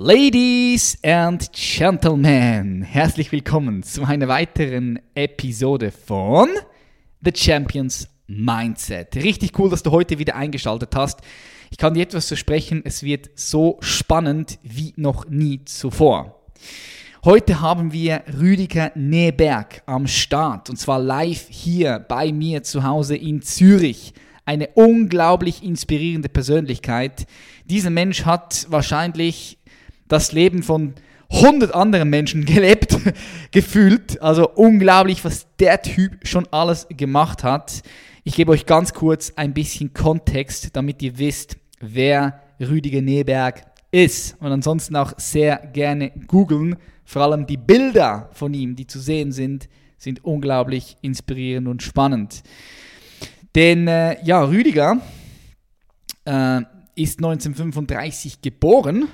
Ladies and Gentlemen, herzlich willkommen zu einer weiteren Episode von The Champions Mindset. Richtig cool, dass du heute wieder eingeschaltet hast. Ich kann dir etwas versprechen, es wird so spannend wie noch nie zuvor. Heute haben wir Rüdiger Neberg am Start und zwar live hier bei mir zu Hause in Zürich. Eine unglaublich inspirierende Persönlichkeit. Dieser Mensch hat wahrscheinlich das Leben von 100 anderen Menschen gelebt, gefühlt. Also unglaublich, was der Typ schon alles gemacht hat. Ich gebe euch ganz kurz ein bisschen Kontext, damit ihr wisst, wer Rüdiger Neberg ist. Und ansonsten auch sehr gerne googeln. Vor allem die Bilder von ihm, die zu sehen sind, sind unglaublich inspirierend und spannend. Denn äh, ja, Rüdiger äh, ist 1935 geboren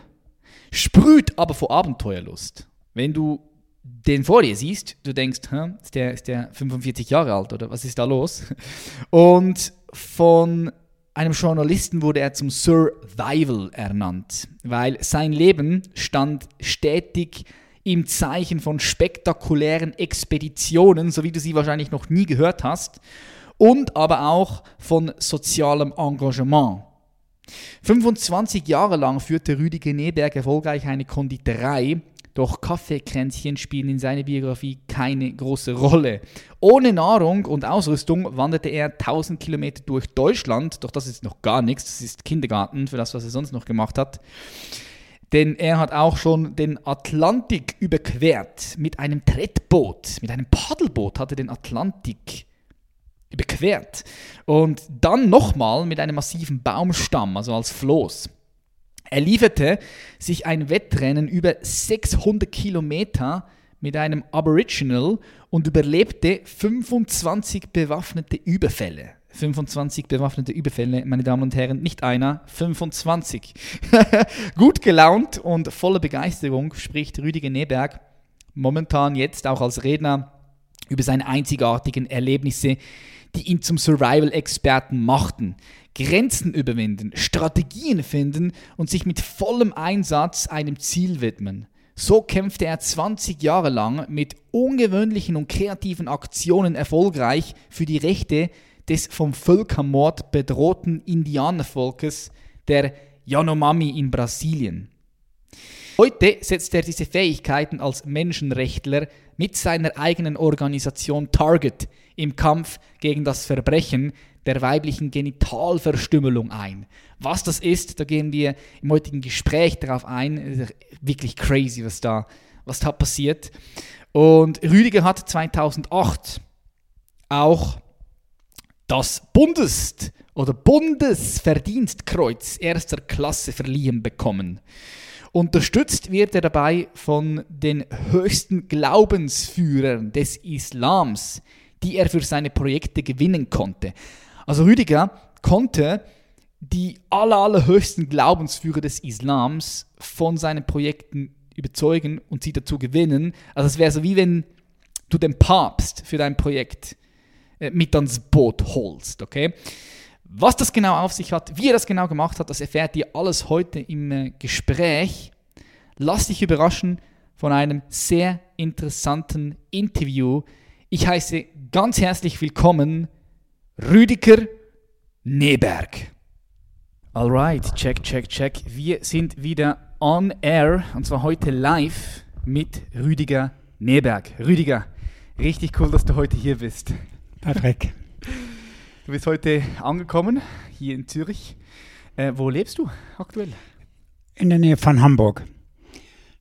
sprüht aber vor Abenteuerlust. Wenn du den vor dir siehst, du denkst, ist, der, ist der 45 Jahre alt oder was ist da los? Und von einem Journalisten wurde er zum Survival ernannt, weil sein Leben stand stetig im Zeichen von spektakulären Expeditionen, so wie du sie wahrscheinlich noch nie gehört hast, und aber auch von sozialem Engagement. 25 Jahre lang führte Rüdiger Neberg erfolgreich eine Konditorei, doch Kaffeekränzchen spielen in seiner Biografie keine große Rolle. Ohne Nahrung und Ausrüstung wanderte er 1000 Kilometer durch Deutschland, doch das ist noch gar nichts, das ist Kindergarten für das, was er sonst noch gemacht hat. Denn er hat auch schon den Atlantik überquert mit einem Trettboot, mit einem Paddelboot hat er den Atlantik überquert. Und dann nochmal mit einem massiven Baumstamm, also als Floß. Er lieferte sich ein Wettrennen über 600 Kilometer mit einem Aboriginal und überlebte 25 bewaffnete Überfälle. 25 bewaffnete Überfälle, meine Damen und Herren, nicht einer, 25. Gut gelaunt und voller Begeisterung spricht Rüdiger Neberg momentan jetzt auch als Redner über seine einzigartigen Erlebnisse die ihn zum Survival-Experten machten. Grenzen überwinden, Strategien finden und sich mit vollem Einsatz einem Ziel widmen. So kämpfte er 20 Jahre lang mit ungewöhnlichen und kreativen Aktionen erfolgreich für die Rechte des vom Völkermord bedrohten Indianervolkes, der Yanomami in Brasilien. Heute setzt er diese Fähigkeiten als Menschenrechtler mit seiner eigenen Organisation Target im Kampf gegen das Verbrechen der weiblichen Genitalverstümmelung ein. Was das ist, da gehen wir im heutigen Gespräch darauf ein. Wirklich crazy, was da, was da passiert. Und Rüdiger hat 2008 auch das Bundes- oder Bundesverdienstkreuz erster Klasse verliehen bekommen. Unterstützt wird er dabei von den höchsten Glaubensführern des Islams, die er für seine Projekte gewinnen konnte. Also Rüdiger konnte die aller, allerhöchsten Glaubensführer des Islams von seinen Projekten überzeugen und sie dazu gewinnen. Also es wäre so wie wenn du den Papst für dein Projekt äh, mit ans Boot holst, okay? Was das genau auf sich hat, wie er das genau gemacht hat, das erfährt ihr alles heute im äh, Gespräch. Lass dich überraschen von einem sehr interessanten Interview. Ich heiße ganz herzlich willkommen Rüdiger Neberg. Alright, check, check, check. Wir sind wieder on air und zwar heute live mit Rüdiger Neberg. Rüdiger, richtig cool, dass du heute hier bist. Patrick. Du bist heute angekommen, hier in Zürich. Äh, wo lebst du aktuell? In der Nähe von Hamburg.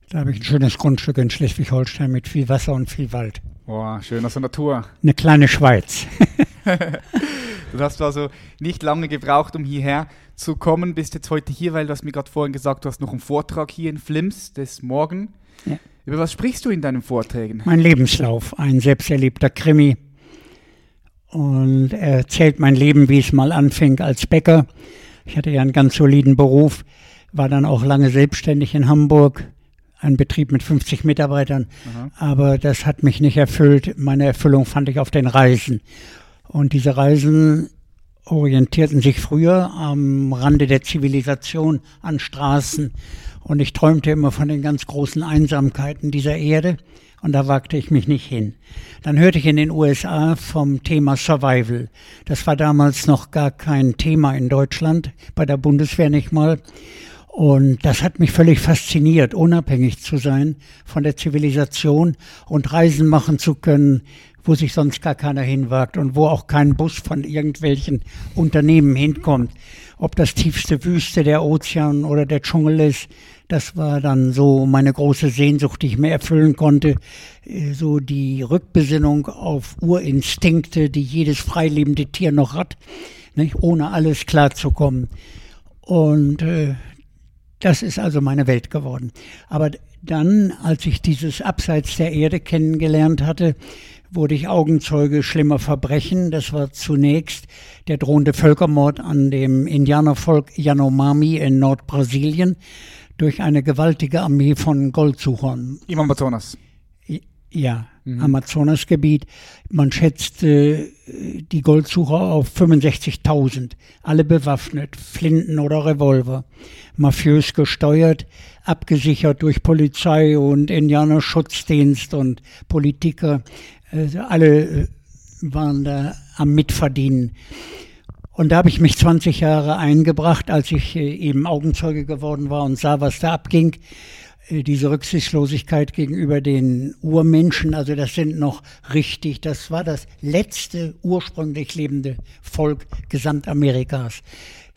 Da habe ich ein schönes Grundstück in Schleswig-Holstein mit viel Wasser und viel Wald. Boah, schön aus der Natur. Eine kleine Schweiz. du hast also nicht lange gebraucht, um hierher zu kommen. Bist jetzt heute hier, weil du hast mir gerade vorhin gesagt, du hast noch einen Vortrag hier in Flims des Morgen. Ja. Über was sprichst du in deinen Vorträgen? Mein Lebenslauf, ein selbsterlebter Krimi. Und er erzählt mein Leben, wie es mal anfing als Bäcker. Ich hatte ja einen ganz soliden Beruf, war dann auch lange selbstständig in Hamburg, ein Betrieb mit 50 Mitarbeitern. Aha. Aber das hat mich nicht erfüllt. Meine Erfüllung fand ich auf den Reisen. Und diese Reisen orientierten sich früher am Rande der Zivilisation an Straßen. Und ich träumte immer von den ganz großen Einsamkeiten dieser Erde. Und da wagte ich mich nicht hin. Dann hörte ich in den USA vom Thema Survival. Das war damals noch gar kein Thema in Deutschland, bei der Bundeswehr nicht mal. Und das hat mich völlig fasziniert, unabhängig zu sein von der Zivilisation und Reisen machen zu können, wo sich sonst gar keiner hinwagt und wo auch kein Bus von irgendwelchen Unternehmen hinkommt. Ob das tiefste Wüste, der Ozean oder der Dschungel ist, das war dann so meine große Sehnsucht, die ich mir erfüllen konnte. Äh, so die Rückbesinnung auf Urinstinkte, die jedes freilebende Tier noch hat, nicht? ohne alles klarzukommen. Und äh, das ist also meine Welt geworden. Aber dann, als ich dieses Abseits der Erde kennengelernt hatte, wurde ich Augenzeuge schlimmer Verbrechen. Das war zunächst der drohende Völkermord an dem Indianervolk Yanomami in Nordbrasilien durch eine gewaltige Armee von Goldsuchern. Im Amazonas. Ja, mhm. Amazonasgebiet. Man schätzte die Goldsucher auf 65.000, alle bewaffnet, Flinten oder Revolver, mafiös gesteuert, abgesichert durch Polizei und Indianerschutzdienst und Politiker. Also alle äh, waren da am Mitverdienen. Und da habe ich mich 20 Jahre eingebracht, als ich äh, eben Augenzeuge geworden war und sah, was da abging. Äh, diese Rücksichtslosigkeit gegenüber den Urmenschen, also das sind noch richtig, das war das letzte ursprünglich lebende Volk Gesamtamerikas.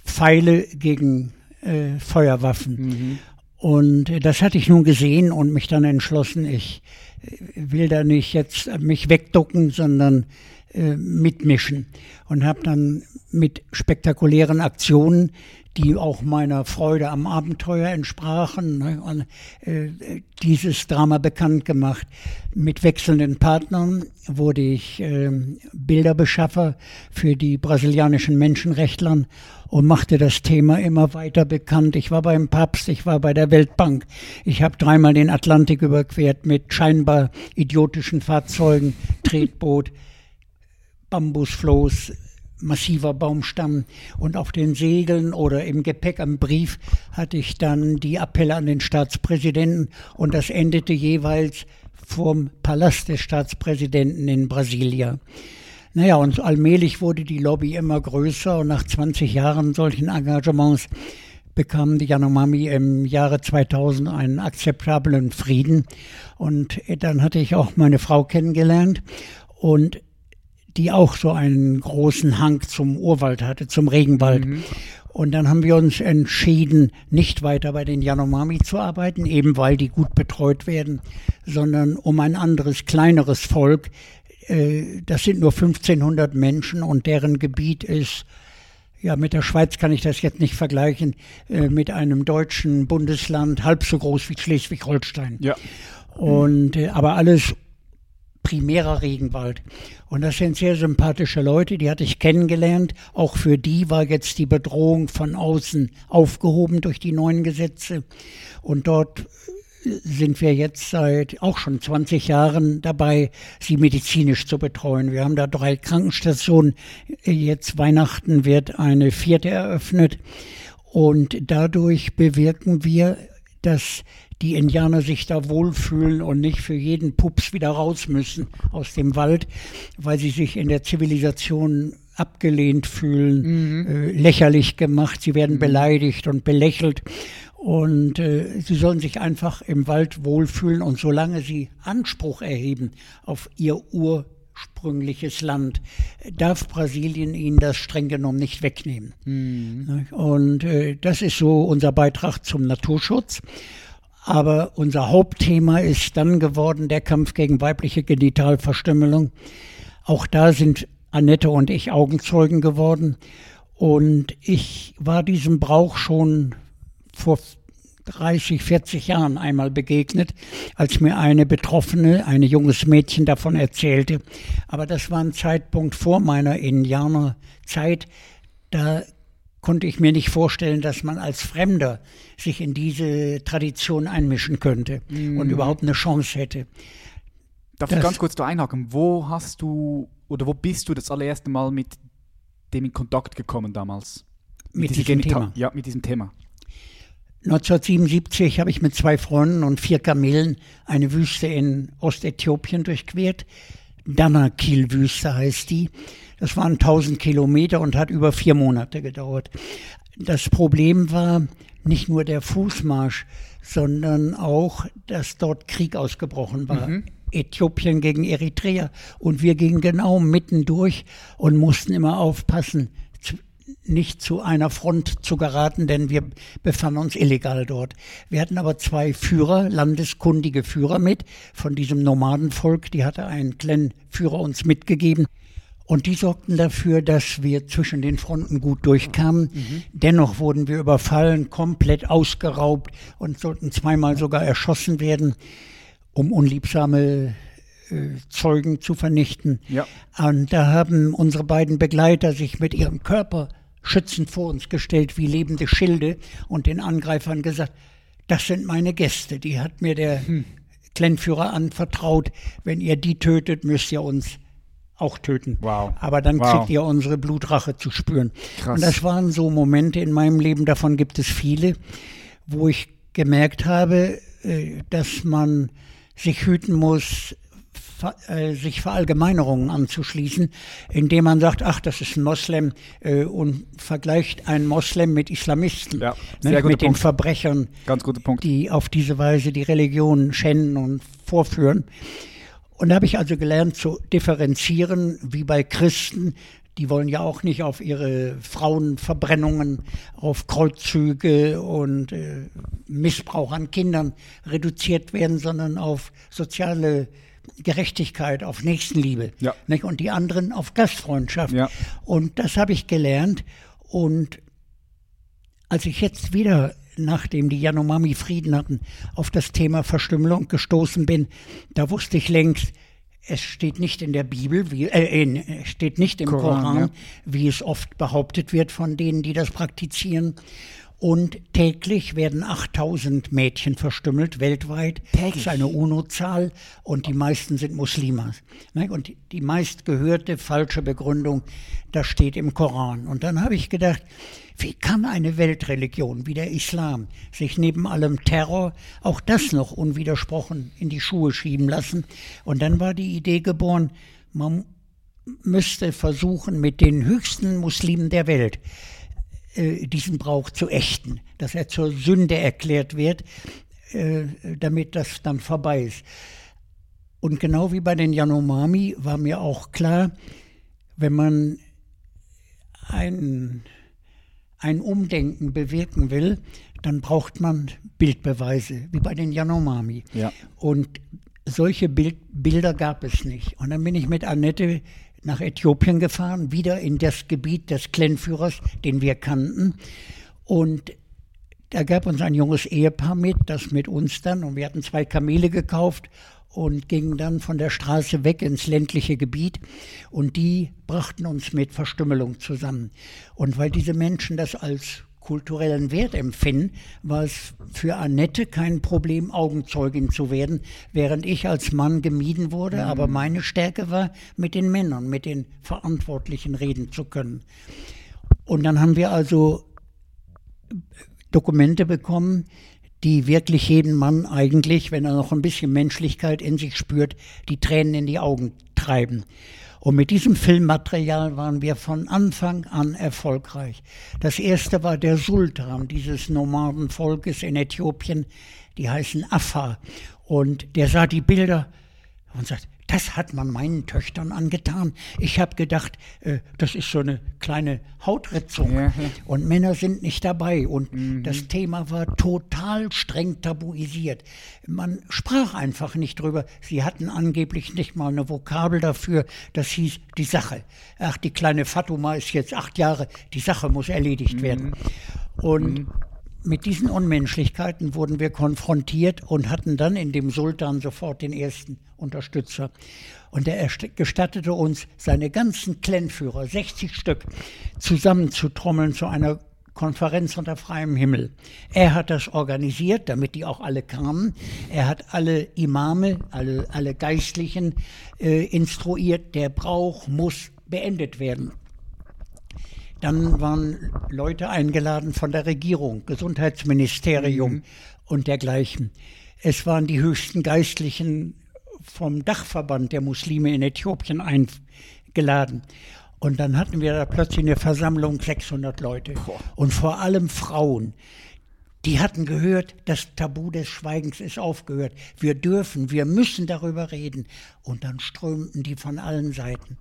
Pfeile gegen äh, Feuerwaffen. Mhm. Und äh, das hatte ich nun gesehen und mich dann entschlossen, ich will da nicht jetzt mich wegducken, sondern äh, mitmischen. Und habe dann mit spektakulären Aktionen die auch meiner Freude am Abenteuer entsprachen. Ne, und, äh, dieses Drama bekannt gemacht. Mit wechselnden Partnern wurde ich äh, Bilderbeschaffer für die brasilianischen Menschenrechtler und machte das Thema immer weiter bekannt. Ich war beim Papst, ich war bei der Weltbank. Ich habe dreimal den Atlantik überquert mit scheinbar idiotischen Fahrzeugen, Tretboot, Bambusfloß, massiver Baumstamm und auf den Segeln oder im Gepäck am Brief hatte ich dann die Appelle an den Staatspräsidenten und das endete jeweils vom Palast des Staatspräsidenten in Brasilia. Naja, und allmählich wurde die Lobby immer größer und nach 20 Jahren solchen Engagements bekam die Yanomami im Jahre 2000 einen akzeptablen Frieden. Und dann hatte ich auch meine Frau kennengelernt und die auch so einen großen Hang zum Urwald hatte, zum Regenwald. Mhm. Und dann haben wir uns entschieden, nicht weiter bei den Yanomami zu arbeiten, eben weil die gut betreut werden, sondern um ein anderes, kleineres Volk. Äh, das sind nur 1500 Menschen und deren Gebiet ist ja, mit der Schweiz kann ich das jetzt nicht vergleichen, äh, mit einem deutschen Bundesland halb so groß wie Schleswig-Holstein. Ja. Und, äh, aber alles primärer Regenwald. Und das sind sehr sympathische Leute, die hatte ich kennengelernt. Auch für die war jetzt die Bedrohung von außen aufgehoben durch die neuen Gesetze. Und dort sind wir jetzt seit auch schon 20 Jahren dabei, sie medizinisch zu betreuen. Wir haben da drei Krankenstationen. Jetzt Weihnachten wird eine vierte eröffnet. Und dadurch bewirken wir, dass die Indianer sich da wohlfühlen und nicht für jeden Pups wieder raus müssen aus dem Wald, weil sie sich in der Zivilisation abgelehnt fühlen, mhm. äh, lächerlich gemacht, sie werden mhm. beleidigt und belächelt. Und äh, sie sollen sich einfach im Wald wohlfühlen und solange sie Anspruch erheben auf ihr ursprüngliches Land, darf Brasilien ihnen das streng genommen nicht wegnehmen. Mhm. Und äh, das ist so unser Beitrag zum Naturschutz. Aber unser Hauptthema ist dann geworden der Kampf gegen weibliche Genitalverstümmelung. Auch da sind Annette und ich Augenzeugen geworden. Und ich war diesem Brauch schon vor 30, 40 Jahren einmal begegnet, als mir eine Betroffene, ein junges Mädchen davon erzählte. Aber das war ein Zeitpunkt vor meiner Indianerzeit. Da konnte ich mir nicht vorstellen, dass man als Fremder sich in diese Tradition einmischen könnte mhm. und überhaupt eine Chance hätte. Darf das, ich ganz kurz da einhaken? Wo hast du oder wo bist du das allererste Mal mit dem in Kontakt gekommen damals? Mit, mit diesem Thema? Ja, mit diesem Thema. 1977 habe ich mit zwei Freunden und vier Kamelen eine Wüste in Ostäthiopien durchquert. Danakil-Wüste heißt die. Das waren 1000 Kilometer und hat über vier Monate gedauert. Das Problem war nicht nur der Fußmarsch, sondern auch, dass dort Krieg ausgebrochen war. Mhm. Äthiopien gegen Eritrea und wir gingen genau mittendurch und mussten immer aufpassen, nicht zu einer Front zu geraten, denn wir befanden uns illegal dort. Wir hatten aber zwei Führer, landeskundige Führer mit von diesem Nomadenvolk, die hatte ein Clan-Führer uns mitgegeben. Und die sorgten dafür, dass wir zwischen den Fronten gut durchkamen. Mhm. Dennoch wurden wir überfallen, komplett ausgeraubt und sollten zweimal sogar erschossen werden, um unliebsame äh, Zeugen zu vernichten. Ja. Und da haben unsere beiden Begleiter sich mit ihrem Körper schützend vor uns gestellt wie lebende Schilde und den Angreifern gesagt, das sind meine Gäste. Die hat mir der hm. Kleinführer anvertraut. Wenn ihr die tötet, müsst ihr uns auch töten. Wow. Aber dann wow. kriegt ihr unsere Blutrache zu spüren. Krass. Und das waren so Momente in meinem Leben, davon gibt es viele, wo ich gemerkt habe, äh, dass man sich hüten muss, äh, sich Verallgemeinerungen anzuschließen, indem man sagt, ach, das ist ein Moslem äh, und vergleicht einen Moslem mit Islamisten, ja, ne, mit Punkt. den Verbrechern, die auf diese Weise die Religion schänden und vorführen. Und da habe ich also gelernt zu differenzieren, wie bei Christen, die wollen ja auch nicht auf ihre Frauenverbrennungen, auf Kreuzzüge und äh, Missbrauch an Kindern reduziert werden, sondern auf soziale Gerechtigkeit, auf Nächstenliebe. Ja. Nicht? Und die anderen auf Gastfreundschaft. Ja. Und das habe ich gelernt. Und als ich jetzt wieder, nachdem die Yanomami Frieden hatten, auf das Thema Verstümmelung gestoßen bin, da wusste ich längst, es steht nicht in der Bibel, wie, äh, in, steht nicht im Koran, Koran ja. wie es oft behauptet wird von denen, die das praktizieren. Und täglich werden 8000 Mädchen verstümmelt, weltweit. Täglich. Das ist eine UNO-Zahl und die meisten sind Muslimas. Ne? Und die meistgehörte falsche Begründung, das steht im Koran. Und dann habe ich gedacht, wie kann eine Weltreligion wie der Islam sich neben allem Terror auch das noch unwidersprochen in die Schuhe schieben lassen? Und dann war die Idee geboren, man müsste versuchen, mit den höchsten Muslimen der Welt diesen Brauch zu ächten, dass er zur Sünde erklärt wird, äh, damit das dann vorbei ist. Und genau wie bei den Yanomami war mir auch klar, wenn man ein, ein Umdenken bewirken will, dann braucht man Bildbeweise, wie bei den Yanomami. Ja. Und solche Bild, Bilder gab es nicht. Und dann bin ich mit Annette nach Äthiopien gefahren, wieder in das Gebiet des Clanführers, den wir kannten. Und da gab uns ein junges Ehepaar mit, das mit uns dann, und wir hatten zwei Kamele gekauft und gingen dann von der Straße weg ins ländliche Gebiet und die brachten uns mit Verstümmelung zusammen. Und weil diese Menschen das als kulturellen Wert empfinden, war es für Annette kein Problem, Augenzeugin zu werden, während ich als Mann gemieden wurde. Mhm. Aber meine Stärke war, mit den Männern, mit den Verantwortlichen reden zu können. Und dann haben wir also Dokumente bekommen, die wirklich jeden Mann eigentlich, wenn er noch ein bisschen Menschlichkeit in sich spürt, die Tränen in die Augen treiben. Und mit diesem Filmmaterial waren wir von Anfang an erfolgreich. Das erste war der Sultan dieses Nomadenvolkes in Äthiopien, die heißen Affa. Und der sah die Bilder und sagt, das hat man meinen Töchtern angetan. Ich habe gedacht, äh, das ist so eine kleine Hautritzung. Ja. Und Männer sind nicht dabei. Und mhm. das Thema war total streng tabuisiert. Man sprach einfach nicht drüber. Sie hatten angeblich nicht mal eine Vokabel dafür. Das hieß die Sache. Ach, die kleine Fatuma ist jetzt acht Jahre. Die Sache muss erledigt mhm. werden. Und mhm mit diesen Unmenschlichkeiten wurden wir konfrontiert und hatten dann in dem Sultan sofort den ersten Unterstützer. Und er gestattete uns, seine ganzen Kleinführer, 60 Stück, zusammenzutrommeln zu einer Konferenz unter freiem Himmel. Er hat das organisiert, damit die auch alle kamen. Er hat alle Imame, alle, alle Geistlichen äh, instruiert. Der Brauch muss beendet werden. Dann waren Leute eingeladen von der Regierung, Gesundheitsministerium mhm. und dergleichen. Es waren die höchsten Geistlichen vom Dachverband der Muslime in Äthiopien eingeladen. Und dann hatten wir da plötzlich eine Versammlung 600 Leute und vor allem Frauen. Die hatten gehört, das Tabu des Schweigens ist aufgehört. Wir dürfen, wir müssen darüber reden. Und dann strömten die von allen Seiten.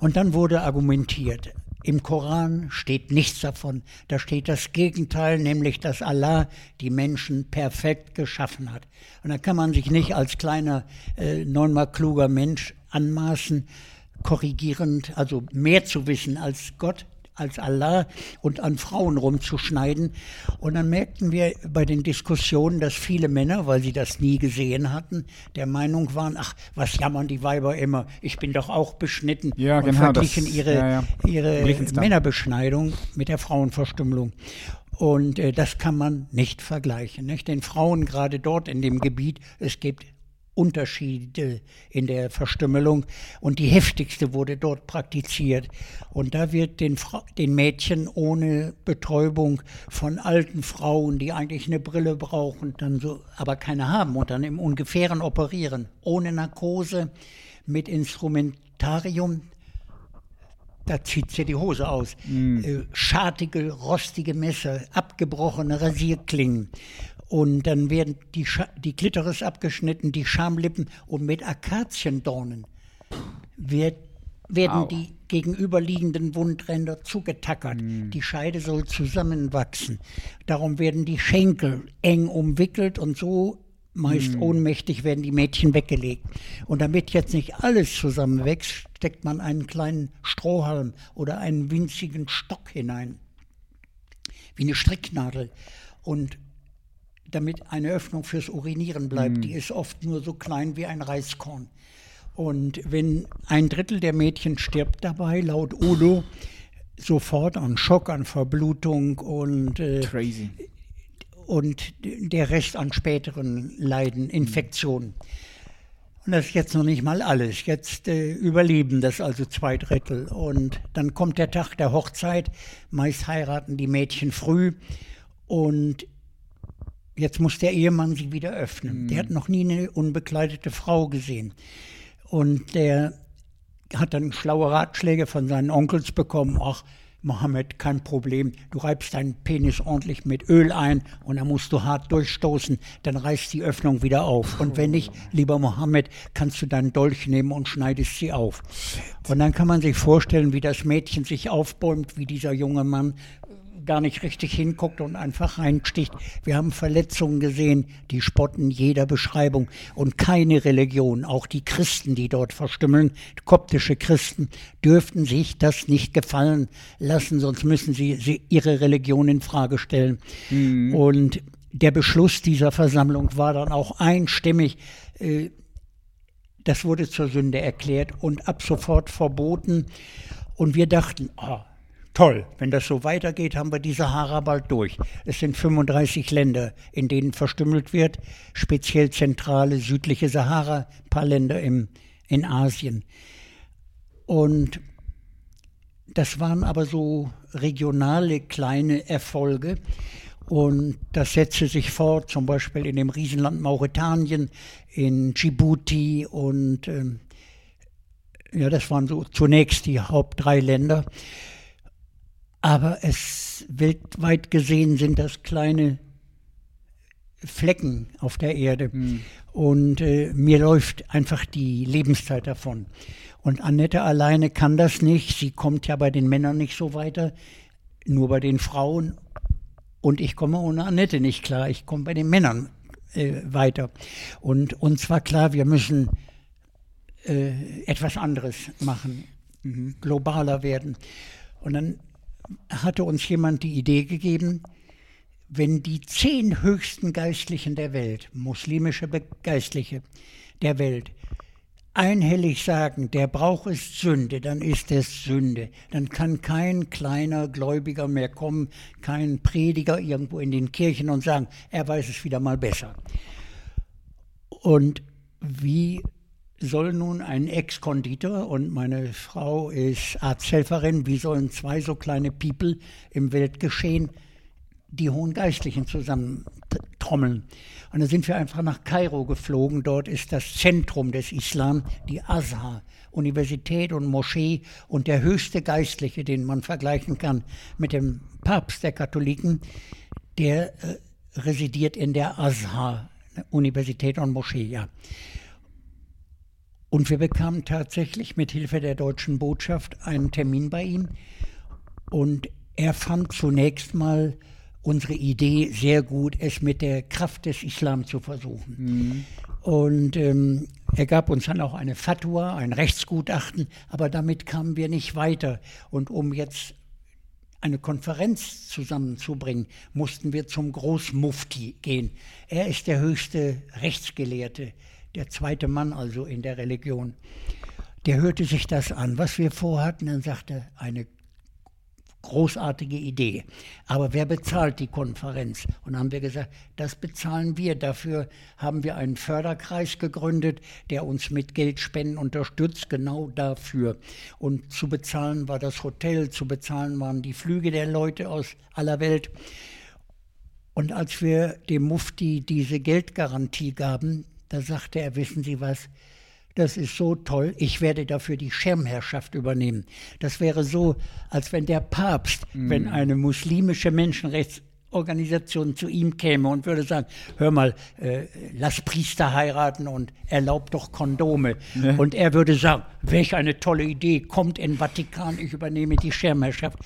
Und dann wurde argumentiert. Im Koran steht nichts davon. Da steht das Gegenteil, nämlich dass Allah die Menschen perfekt geschaffen hat. Und da kann man sich nicht als kleiner, äh, neunmal kluger Mensch anmaßen, korrigierend, also mehr zu wissen als Gott, als Allah und an Frauen rumzuschneiden. Und dann merkten wir bei den Diskussionen, dass viele Männer, weil sie das nie gesehen hatten, der Meinung waren, ach, was jammern die Weiber immer, ich bin doch auch beschnitten. Ja, und genau, verglichen das, ihre, ja, ja. ihre Männerbeschneidung mit der Frauenverstümmelung. Und äh, das kann man nicht vergleichen. Nicht? Den Frauen gerade dort in dem Gebiet, es gibt Unterschiede in der Verstümmelung und die heftigste wurde dort praktiziert. Und da wird den, Fra den Mädchen ohne Betäubung von alten Frauen, die eigentlich eine Brille brauchen, dann so, aber keine haben und dann im ungefähren operieren, ohne Narkose, mit Instrumentarium, da zieht sie die Hose aus. Mm. schartige, rostige Messer, abgebrochene Rasierklingen und dann werden die, Scha die Klitoris abgeschnitten, die Schamlippen und mit Akaziendornen wird, werden Au. die gegenüberliegenden Wundränder zugetackert. Mm. Die Scheide soll zusammenwachsen. Darum werden die Schenkel eng umwickelt und so meist mm. ohnmächtig werden die Mädchen weggelegt. Und damit jetzt nicht alles zusammenwächst, steckt man einen kleinen Strohhalm oder einen winzigen Stock hinein, wie eine Stricknadel. Und damit eine Öffnung fürs Urinieren bleibt. Mhm. Die ist oft nur so klein wie ein Reiskorn. Und wenn ein Drittel der Mädchen stirbt dabei, laut UDO, sofort an Schock, an Verblutung und, äh, Crazy. und der Rest an späteren Leiden, Infektionen. Und das ist jetzt noch nicht mal alles. Jetzt äh, überleben das also zwei Drittel. Und dann kommt der Tag der Hochzeit. Meist heiraten die Mädchen früh. Und Jetzt muss der Ehemann sie wieder öffnen. Mhm. Der hat noch nie eine unbekleidete Frau gesehen. Und der hat dann schlaue Ratschläge von seinen Onkels bekommen. Ach, Mohammed, kein Problem. Du reibst deinen Penis ordentlich mit Öl ein und dann musst du hart durchstoßen, dann reißt die Öffnung wieder auf. Und wenn nicht, lieber Mohammed, kannst du deinen Dolch nehmen und schneidest sie auf. Und dann kann man sich vorstellen, wie das Mädchen sich aufbäumt, wie dieser junge Mann gar nicht richtig hinguckt und einfach reinsticht. Wir haben Verletzungen gesehen, die spotten jeder Beschreibung. Und keine Religion, auch die Christen, die dort verstümmeln, koptische Christen, dürften sich das nicht gefallen lassen, sonst müssen sie, sie ihre Religion in Frage stellen. Mhm. Und der Beschluss dieser Versammlung war dann auch einstimmig, äh, das wurde zur Sünde erklärt und ab sofort verboten. Und wir dachten, oh, toll, wenn das so weitergeht, haben wir die Sahara bald durch. Es sind 35 Länder, in denen verstümmelt wird, speziell zentrale, südliche Sahara, ein paar Länder im, in Asien. Und das waren aber so regionale kleine Erfolge. Und das setzte sich fort, zum Beispiel in dem Riesenland Mauretanien, in Djibouti und ähm, ja, das waren so zunächst die Haupt drei Länder. Aber es weltweit gesehen sind das kleine Flecken auf der Erde. Mhm. Und äh, mir läuft einfach die Lebenszeit davon. Und Annette alleine kann das nicht. Sie kommt ja bei den Männern nicht so weiter, nur bei den Frauen. Und ich komme ohne Annette nicht klar. Ich komme bei den Männern äh, weiter. Und uns war klar, wir müssen äh, etwas anderes machen, mhm. globaler werden. Und dann hatte uns jemand die Idee gegeben, wenn die zehn höchsten Geistlichen der Welt, muslimische Geistliche der Welt, einhellig sagen, der Brauch ist Sünde, dann ist es Sünde. Dann kann kein kleiner Gläubiger mehr kommen, kein Prediger irgendwo in den Kirchen und sagen, er weiß es wieder mal besser. Und wie soll nun ein Ex-Konditor und meine Frau ist Arzthelferin, wie sollen zwei so kleine People im Weltgeschehen die hohen Geistlichen zusammentrommeln? Und dann sind wir einfach nach Kairo geflogen. Dort ist das Zentrum des Islam, die Azhar, Universität und Moschee und der höchste Geistliche, den man vergleichen kann mit dem Papst der Katholiken, der äh, residiert in der Azhar, Universität und Moschee, ja. Und wir bekamen tatsächlich mit Hilfe der deutschen Botschaft einen Termin bei ihm. Und er fand zunächst mal unsere Idee sehr gut, es mit der Kraft des Islam zu versuchen. Mhm. Und ähm, er gab uns dann auch eine Fatwa, ein Rechtsgutachten, aber damit kamen wir nicht weiter. Und um jetzt eine Konferenz zusammenzubringen, mussten wir zum Großmufti gehen. Er ist der höchste Rechtsgelehrte, der zweite Mann also in der Religion. Der hörte sich das an, was wir vorhatten, dann sagte eine großartige Idee. Aber wer bezahlt die Konferenz? Und haben wir gesagt, das bezahlen wir. Dafür haben wir einen Förderkreis gegründet, der uns mit Geldspenden unterstützt, genau dafür. Und zu bezahlen war das Hotel, zu bezahlen waren die Flüge der Leute aus aller Welt. Und als wir dem Mufti diese Geldgarantie gaben, da sagte er, wissen Sie was, das ist so toll, ich werde dafür die Schirmherrschaft übernehmen. Das wäre so, als wenn der Papst, mhm. wenn eine muslimische Menschenrechtsorganisation zu ihm käme und würde sagen, hör mal, äh, lass Priester heiraten und erlaubt doch Kondome. Ja. Und er würde sagen, welch eine tolle Idee, kommt in Vatikan, ich übernehme die Schirmherrschaft.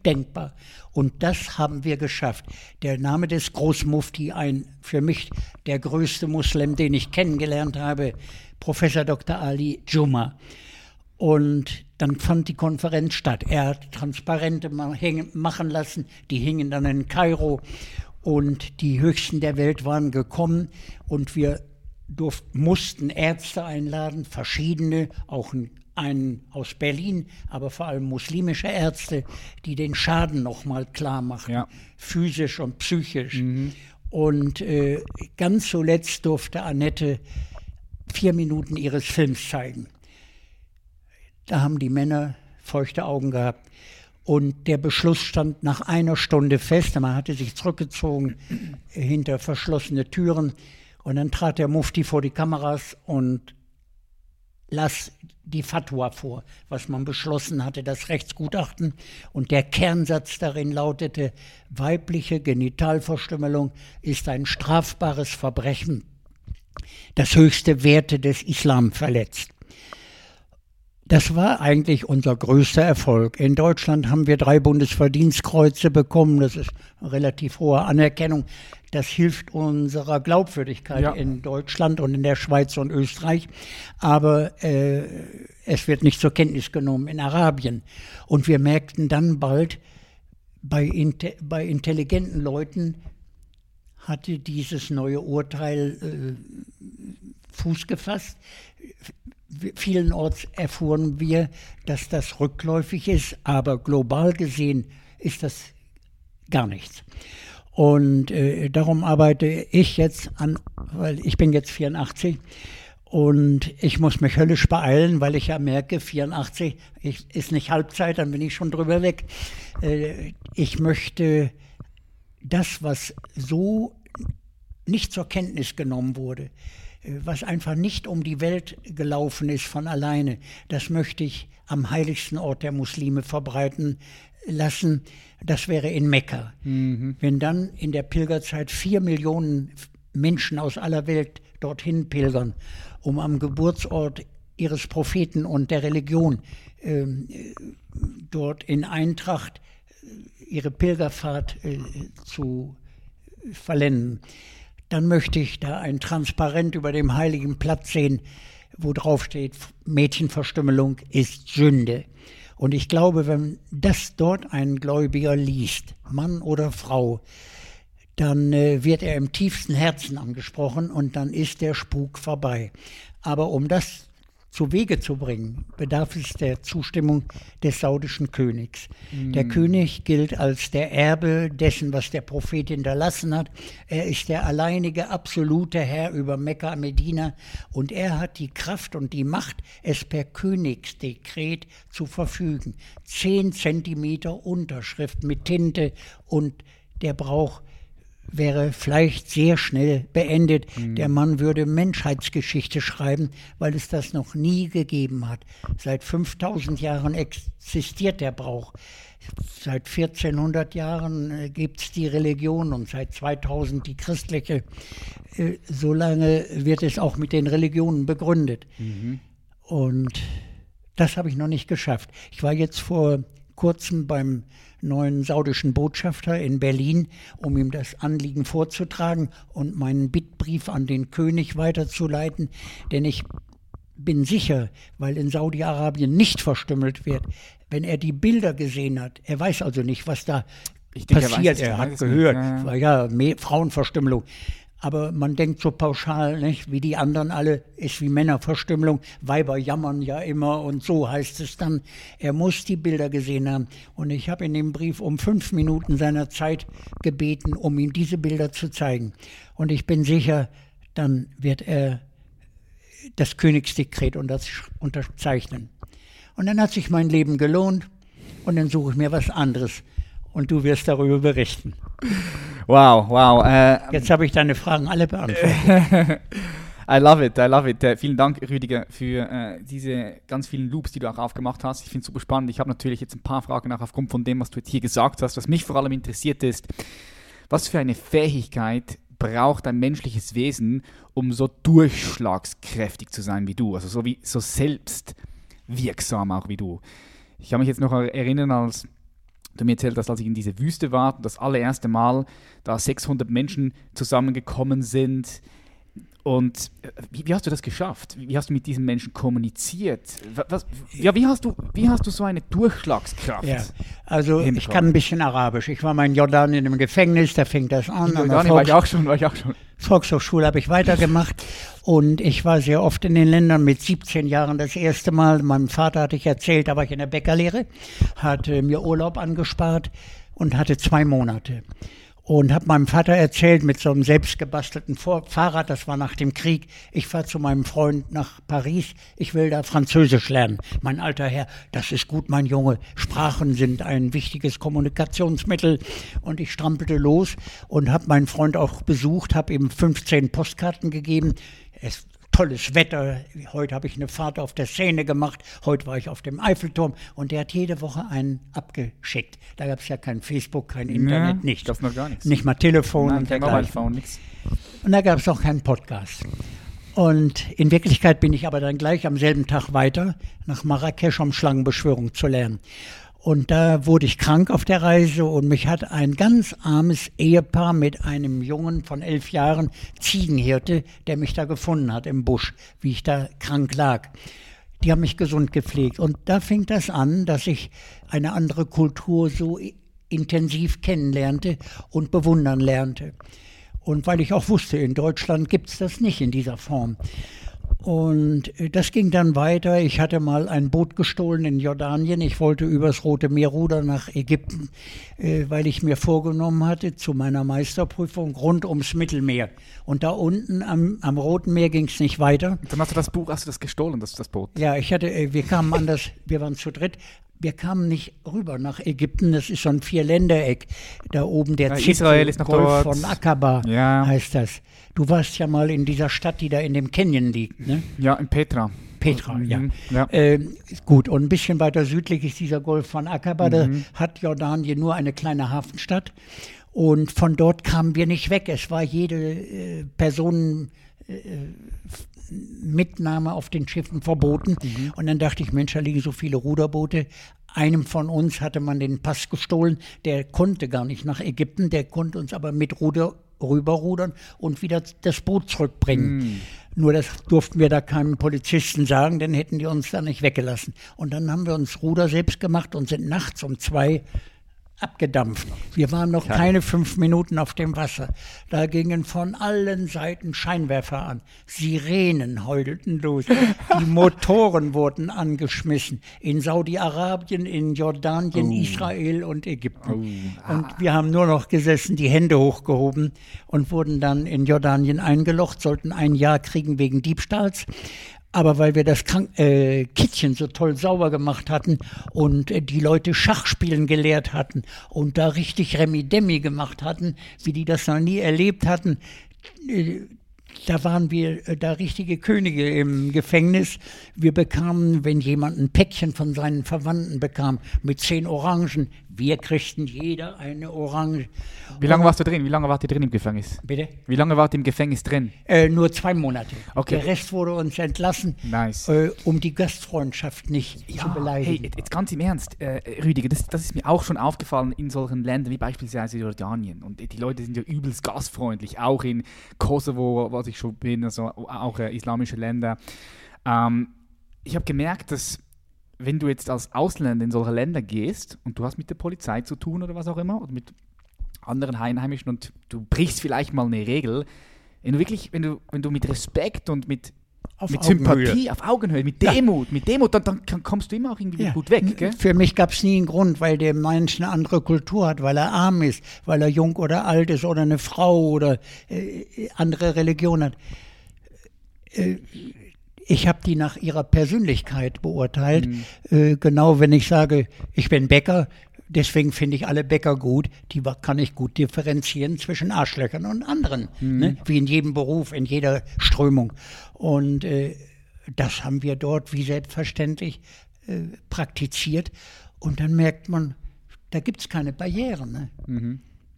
Undenkbar. Und das haben wir geschafft. Der Name des Großmufti, ein für mich der größte Muslim, den ich kennengelernt habe, Professor Dr. Ali Juma. Und dann fand die Konferenz statt. Er hat Transparente machen lassen, die hingen dann in Kairo und die Höchsten der Welt waren gekommen und wir durften, mussten Ärzte einladen, verschiedene, auch einen aus Berlin, aber vor allem muslimische Ärzte, die den Schaden nochmal klar machen, ja. physisch und psychisch. Mhm. Und äh, ganz zuletzt durfte Annette vier Minuten ihres Films zeigen. Da haben die Männer feuchte Augen gehabt. Und der Beschluss stand nach einer Stunde fest. Man hatte sich zurückgezogen hinter verschlossene Türen. Und dann trat der Mufti vor die Kameras und las die Fatwa vor, was man beschlossen hatte, das Rechtsgutachten. Und der Kernsatz darin lautete, weibliche Genitalverstümmelung ist ein strafbares Verbrechen das höchste Werte des Islam verletzt. Das war eigentlich unser größter Erfolg. In Deutschland haben wir drei Bundesverdienstkreuze bekommen. Das ist eine relativ hohe Anerkennung. Das hilft unserer Glaubwürdigkeit ja. in Deutschland und in der Schweiz und Österreich. Aber äh, es wird nicht zur Kenntnis genommen in Arabien. Und wir merkten dann bald, bei, inte bei intelligenten Leuten hatte dieses neue Urteil äh, Fuß gefasst. Vielenorts erfuhren wir, dass das rückläufig ist, aber global gesehen ist das gar nichts. Und äh, darum arbeite ich jetzt an, weil ich bin jetzt 84 und ich muss mich höllisch beeilen, weil ich ja merke, 84 ich, ist nicht Halbzeit, dann bin ich schon drüber weg. Äh, ich möchte das, was so nicht zur Kenntnis genommen wurde, äh, was einfach nicht um die Welt gelaufen ist von alleine, das möchte ich am heiligsten Ort der Muslime verbreiten lassen. Das wäre in Mekka. Mhm. Wenn dann in der Pilgerzeit vier Millionen Menschen aus aller Welt dorthin pilgern, um am Geburtsort ihres Propheten und der Religion äh, dort in Eintracht äh, ihre Pilgerfahrt äh, zu verlenden dann möchte ich da ein Transparent über dem heiligen Platz sehen, wo drauf steht, Mädchenverstümmelung ist Sünde. Und ich glaube, wenn das dort ein Gläubiger liest, Mann oder Frau, dann äh, wird er im tiefsten Herzen angesprochen und dann ist der Spuk vorbei. Aber um das zu Wege zu bringen, bedarf es der Zustimmung des saudischen Königs. Mm. Der König gilt als der Erbe dessen, was der Prophet hinterlassen hat. Er ist der alleinige, absolute Herr über Mekka, Medina und er hat die Kraft und die Macht, es per Königsdekret zu verfügen. Zehn Zentimeter Unterschrift mit Tinte und der Brauch wäre vielleicht sehr schnell beendet. Mhm. Der Mann würde Menschheitsgeschichte schreiben, weil es das noch nie gegeben hat. Seit 5000 Jahren existiert der Brauch. Seit 1400 Jahren äh, gibt es die Religion und seit 2000 die christliche. Äh, so lange wird es auch mit den Religionen begründet. Mhm. Und das habe ich noch nicht geschafft. Ich war jetzt vor kurzem beim neuen saudischen Botschafter in Berlin, um ihm das Anliegen vorzutragen und meinen Bittbrief an den König weiterzuleiten, denn ich bin sicher, weil in Saudi-Arabien nicht verstümmelt wird, wenn er die Bilder gesehen hat, er weiß also nicht, was da denke, passiert, er, er hat gehört, ja, ja. ja. Frauenverstümmelung. Aber man denkt so pauschal, nicht, wie die anderen alle, ist wie Männerverstümmelung. Weiber jammern ja immer und so heißt es dann. Er muss die Bilder gesehen haben. Und ich habe in dem Brief um fünf Minuten seiner Zeit gebeten, um ihm diese Bilder zu zeigen. Und ich bin sicher, dann wird er das Königsdekret unterzeichnen. Und dann hat sich mein Leben gelohnt und dann suche ich mir was anderes. Und du wirst darüber berichten. Wow, wow. Äh, Jetzt habe ich deine Fragen alle beantwortet. I love it, I love it. Äh, vielen Dank, Rüdiger, für äh, diese ganz vielen Loops, die du auch aufgemacht hast. Ich finde es super spannend. Ich habe natürlich jetzt ein paar Fragen auch aufgrund von dem, was du jetzt hier gesagt hast. Was mich vor allem interessiert ist, was für eine Fähigkeit braucht ein menschliches Wesen, um so durchschlagskräftig zu sein wie du, also so, wie, so selbstwirksam auch wie du. Ich kann mich jetzt noch erinnern, als Du mir erzählt hast, als ich in diese Wüste war, das allererste Mal, da 600 Menschen zusammengekommen sind. Und äh, wie, wie, hast du das geschafft? Wie hast du mit diesen Menschen kommuniziert? Was, ja, wie hast, du, wie hast du so eine Durchschlagskraft? Ja, also ich kann ein bisschen Arabisch. Ich war mal in Jordanien im Gefängnis, da fing das an. In Jordanien war ich auch schon, war ich auch schon. Volkshochschule habe ich weitergemacht und ich war sehr oft in den Ländern mit 17 Jahren das erste Mal. Meinem Vater hatte ich erzählt, da war ich in der Bäckerlehre, hatte mir Urlaub angespart und hatte zwei Monate und habe meinem Vater erzählt mit so einem selbstgebastelten Fahrrad, das war nach dem Krieg, ich fahre zu meinem Freund nach Paris, ich will da Französisch lernen. Mein alter Herr, das ist gut, mein Junge, Sprachen sind ein wichtiges Kommunikationsmittel und ich strampelte los und habe meinen Freund auch besucht, habe ihm 15 Postkarten gegeben. Es tolles Wetter. Heute habe ich eine Fahrt auf der Seine gemacht. Heute war ich auf dem Eiffelturm und der hat jede Woche einen abgeschickt. Da gab es ja kein Facebook, kein Internet, ja, nicht. Das noch gar nichts. Nicht mal Telefon Nein, und dergleichen. nichts. Und da gab es auch keinen Podcast. Und in Wirklichkeit bin ich aber dann gleich am selben Tag weiter nach Marrakesch, um Schlangenbeschwörung zu lernen. Und da wurde ich krank auf der Reise und mich hat ein ganz armes Ehepaar mit einem Jungen von elf Jahren, Ziegenhirte, der mich da gefunden hat im Busch, wie ich da krank lag. Die haben mich gesund gepflegt. Und da fing das an, dass ich eine andere Kultur so intensiv kennenlernte und bewundern lernte. Und weil ich auch wusste, in Deutschland gibt es das nicht in dieser Form. Und äh, das ging dann weiter. Ich hatte mal ein Boot gestohlen in Jordanien. Ich wollte übers Rote Meer rudern nach Ägypten, weil ich mir vorgenommen hatte, zu meiner Meisterprüfung rund ums Mittelmeer. Und da unten am, am Roten Meer ging es nicht weiter. Dann hast du das Buch, hast du das gestohlen, das, das Boot? Ja, ich hatte, äh, wir kamen anders, wir waren zu dritt, wir kamen nicht rüber nach Ägypten, das ist so ein Vierländereck. Da oben der ja, Israel ist noch Golf dort. von Akaba ja. heißt das. Du warst ja mal in dieser Stadt, die da in dem Canyon liegt, ne? Ja, in Petra. Petra, mhm. ja. ja. Äh, gut, und ein bisschen weiter südlich ist dieser Golf von Akaba. Mhm. Da hat Jordanien nur eine kleine Hafenstadt. Und von dort kamen wir nicht weg. Es war jede äh, Person. Äh, Mitnahme auf den Schiffen verboten. Mhm. Und dann dachte ich, Mensch, da liegen so viele Ruderboote. Einem von uns hatte man den Pass gestohlen, der konnte gar nicht nach Ägypten, der konnte uns aber mit Ruder rüberrudern und wieder das Boot zurückbringen. Mhm. Nur das durften wir da keinem Polizisten sagen, dann hätten die uns da nicht weggelassen. Und dann haben wir uns Ruder selbst gemacht und sind nachts um zwei abgedampft. Wir waren noch keine fünf Minuten auf dem Wasser. Da gingen von allen Seiten Scheinwerfer an. Sirenen heulten los. Die Motoren wurden angeschmissen. In Saudi-Arabien, in Jordanien, Oh. Israel und Ägypten. Ah. Und wir haben nur noch gesessen, die Hände hochgehoben und wurden dann in Jordanien eingelocht, sollten ein Jahr kriegen wegen Diebstahls. Aber weil wir das Krank äh, Kittchen so toll sauber gemacht hatten und äh, die Leute Schachspielen gelehrt hatten und da richtig Remi-Demi gemacht hatten, wie die das noch nie erlebt hatten, äh, da waren wir äh, da richtige Könige im Gefängnis. Wir bekamen, wenn jemand ein Päckchen von seinen Verwandten bekam, mit zehn Orangen, wir kriegten jeder eine Orange. Wie lange warst du drin? Wie lange wart ihr drin im Gefängnis? Bitte? Wie lange wart ihr im Gefängnis drin? Äh, nur zwei Monate. Okay. Der Rest wurde uns entlassen, Nice. äh, um die Gastfreundschaft nicht zu hey, beleidigen. jetzt- jetzt ganz im Ernst, äh, Rüdiger, das, das ist mir auch schon aufgefallen in solchen Ländern wie beispielsweise Jordanien. Und die Leute sind ja übelst gastfreundlich, auch in Kosovo, was ich schon bin, also auch äh, islamische Länder. Ähm, ich habe gemerkt, dass wenn du jetzt als Ausländer in solche Länder gehst und du hast mit der Polizei zu tun oder was auch immer, oder mit anderen Einheimischen und du brichst vielleicht mal eine Regel, wenn du wirklich, wenn du, wenn du mit Respekt und mit Auf mit Augenhöhe. Sympathie, auf Augenhöhe, mit Demut, mit Demut, dann, dann kommst du immer auch irgendwie Ja. gut weg, gell? Für mich gab es nie einen Grund, weil der Mensch eine andere Kultur hat, weil er arm ist, weil er jung oder alt ist oder eine Frau oder äh, andere Religion hat. Äh, ich habe die nach ihrer Persönlichkeit beurteilt. Äh, genau, wenn ich sage, ich bin Bäcker, deswegen finde ich alle Bäcker gut, die kann ich gut differenzieren zwischen Arschlöchern und anderen, ne? wie in jedem Beruf, in jeder Strömung. Und äh, das haben wir dort wie selbstverständlich äh, praktiziert. Und dann merkt man, da gibt es keine Barrieren. Ne?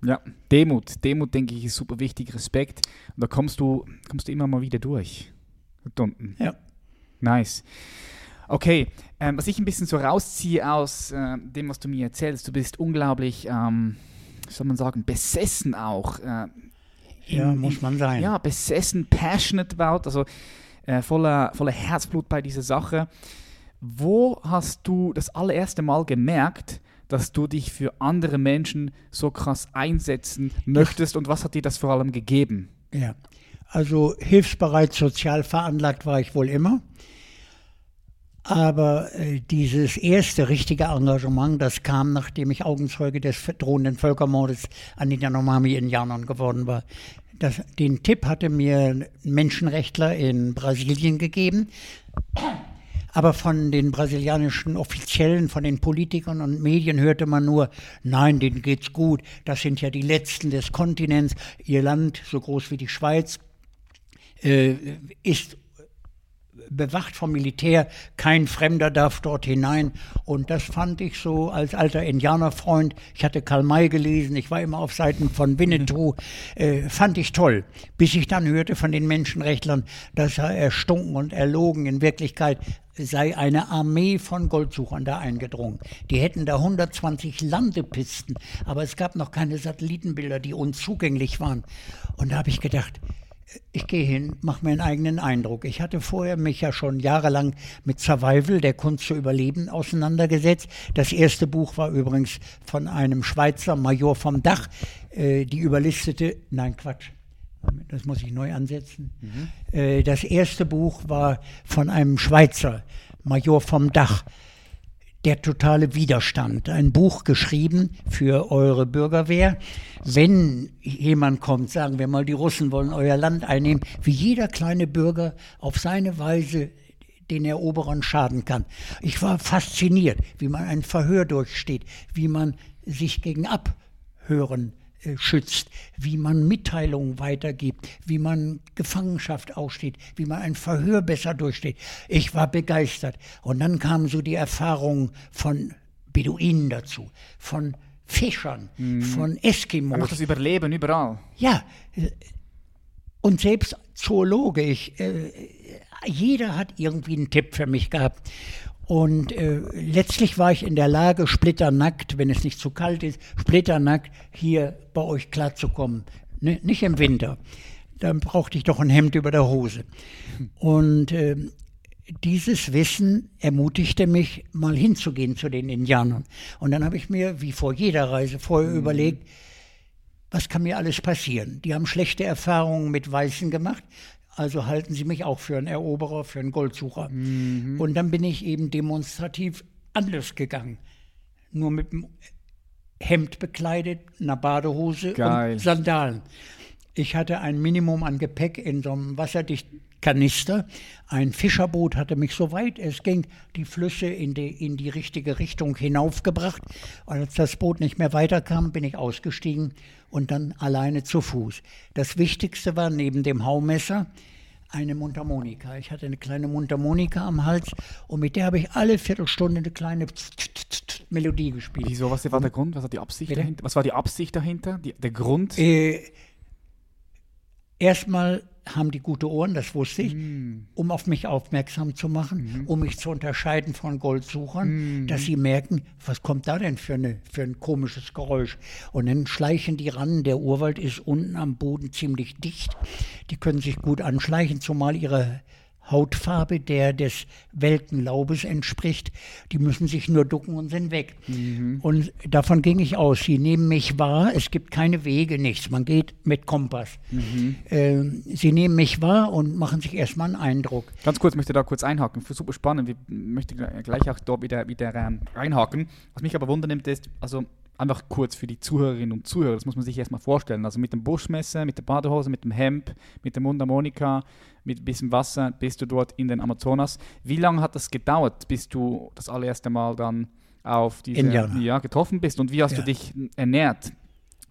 Ja, Demut, Demut denke ich ist super wichtig, Respekt. Und da kommst du, kommst du immer mal wieder durch. Da unten. Ja. Nice. Okay, ähm, was ich ein bisschen so rausziehe aus äh, dem, was du mir erzählst, du bist unglaublich, ähm, soll man sagen, besessen auch. Äh, Ja, muss man sein. Ja, besessen, passionate about, also äh, voller, voller Herzblut bei dieser Sache. Wo hast du das allererste Mal gemerkt, dass du dich für andere Menschen so krass einsetzen möchtest und was hat dir das vor allem gegeben? Ja, also hilfsbereit, sozial veranlagt war ich wohl immer. Aber äh, dieses erste richtige Engagement, das kam, nachdem ich Augenzeuge des drohenden Völkermordes an den Yanomami-Indianern geworden war. Das, den Tipp hatte mir ein Menschenrechtler in Brasilien gegeben. Aber von den brasilianischen Offiziellen, von den Politikern und Medien hörte man nur, nein, denen geht's gut, das sind ja die Letzten des Kontinents, ihr Land, so groß wie die Schweiz, ist bewacht vom Militär, kein Fremder darf dort hinein. Und das fand ich so als alter Indianerfreund, ich hatte Karl May gelesen, ich war immer auf Seiten von Winnetou, äh, fand ich toll. Bis ich dann hörte von den Menschenrechtlern, dass er erstunken und erlogen. In Wirklichkeit sei eine Armee von Goldsuchern da eingedrungen. Die hätten da 120 Landepisten, aber es gab noch keine Satellitenbilder, die uns zugänglich waren. Und da habe ich gedacht, ich gehe hin, mache mir einen eigenen Eindruck. Ich hatte vorher mich ja schon jahrelang mit Survival, der Kunst zu überleben, auseinandergesetzt. Das erste Buch war übrigens von einem Schweizer Major vom Dach, äh, die überlistete, nein Quatsch, das muss ich neu ansetzen. Äh, das erste Buch war von einem Schweizer Major vom Dach. Der totale Widerstand. Ein Buch geschrieben für eure Bürgerwehr. Wenn jemand kommt, sagen wir mal, die Russen wollen euer Land einnehmen, wie jeder kleine Bürger auf seine Weise den Eroberern schaden kann. Ich war fasziniert, wie man ein Verhör durchsteht, wie man sich gegen Abhören schützt, wie man Mitteilungen weitergibt, wie man Gefangenschaft aussteht, wie man ein Verhör besser durchsteht. Ich war begeistert. Und dann kamen so die Erfahrungen von Beduinen dazu, von Fischern, von Einfach Eskimos. das Überleben überall. Ja, äh, und selbst Zoologe, ich, äh, jeder hat irgendwie einen Tipp für mich gehabt. Und äh, letztlich war ich in der Lage, splitternackt, wenn es nicht zu kalt ist, splitternackt hier bei euch klarzukommen. Ne? Nicht im Winter. Dann brauchte ich doch ein Hemd über der Hose. Und äh, dieses Wissen ermutigte mich, mal hinzugehen zu den Indianern. Und dann habe ich mir, wie vor jeder Reise, vorher mhm. überlegt, was kann mir alles passieren? Die haben schlechte Erfahrungen mit Weißen gemacht, also halten sie mich auch für einen Eroberer, für einen Goldsucher. Mhm. Und dann bin ich eben demonstrativ anders gegangen. Nur mit dem Hemd bekleidet, einer Badehose Geil. und Sandalen. Ich hatte ein Minimum an Gepäck in so einem wasserdichten Kanister. Ein Fischerboot hatte mich so weit es ging die Flüsse in die, in die richtige Richtung hinaufgebracht. Und als das Boot nicht mehr weiterkam, bin ich ausgestiegen und dann alleine zu Fuß. Das Wichtigste war neben dem Haumesser eine Mundharmonika. Ich hatte eine kleine Mundharmonika am Hals und mit der habe ich alle Viertelstunde eine kleine Melodie gespielt. Wieso? Was war der Grund? Was war die Absicht Bitte? dahinter? Was war die Absicht dahinter? Die, der Grund? Äh, erstmal haben die gute Ohren, das wusste ich, mm. um auf mich aufmerksam zu machen, mm. um mich zu unterscheiden von Goldsuchern, mm. dass sie merken, was kommt da denn für, eine, für ein komisches Geräusch. Und dann schleichen die ran, der Urwald ist unten am Boden ziemlich dicht, die können sich gut anschleichen, zumal ihre Hautfarbe der des welken Laubes entspricht. Die müssen sich nur ducken und sind weg. Mhm. Und davon ging ich aus. Sie nehmen mich wahr, es gibt keine Wege, nichts. Man geht mit Kompass. Mhm. Äh, sie nehmen mich wahr und machen sich erstmal einen Eindruck. Ganz kurz, möchte da kurz einhaken. Super spannend. Ich möchte gleich auch dort wieder, wieder ähm, reinhaken. Was mich aber wundernimmt ist, also einfach kurz für die Zuhörerinnen und Zuhörer, das muss man sich erstmal vorstellen. Also mit dem Buschmesser, mit der Badehose, mit dem Hemd, mit der Mundharmonika, mit ein bisschen Wasser bist du dort in den Amazonas. Wie lange hat das gedauert, bis du das allererste Mal dann auf diese ja, getroffen bist und wie hast ja. du dich ernährt?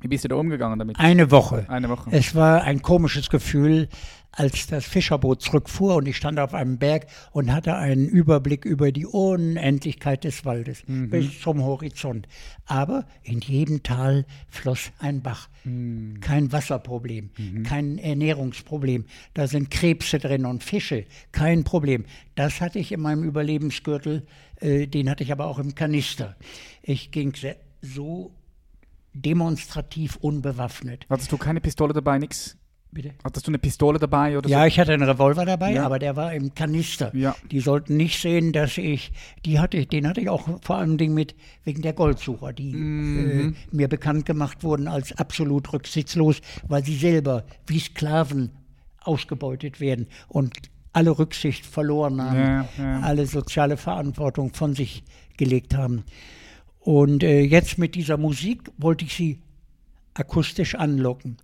Wie bist du da umgegangen damit? Eine Woche. Eine Woche. Es war ein komisches Gefühl, als das Fischerboot zurückfuhr und ich stand auf einem Berg und hatte einen Überblick über die Unendlichkeit des Waldes mhm. bis zum Horizont. Aber in jedem Tal floss ein Bach. Mhm. Kein Wasserproblem, mhm. kein Ernährungsproblem. Da sind Krebse drin und Fische, kein Problem. Das hatte ich in meinem Überlebensgürtel, äh, den hatte ich aber auch im Kanister. Ich ging so demonstrativ unbewaffnet. Hattest du keine Pistole dabei, nix? Bitte? Hattest du eine Pistole dabei oder Ja, so? ich hatte einen Revolver dabei, ja. aber der war im Kanister. Ja. Die sollten nicht sehen, dass ich, die hatte ich, den hatte ich auch vor allem mit wegen der Goldsucher, die mhm. äh, mir bekannt gemacht wurden als absolut rücksichtslos, weil sie selber wie Sklaven ausgebeutet werden und alle Rücksicht verloren haben, ja, ja. alle soziale Verantwortung von sich gelegt haben. Und äh, jetzt mit dieser Musik wollte ich sie akustisch anlocken.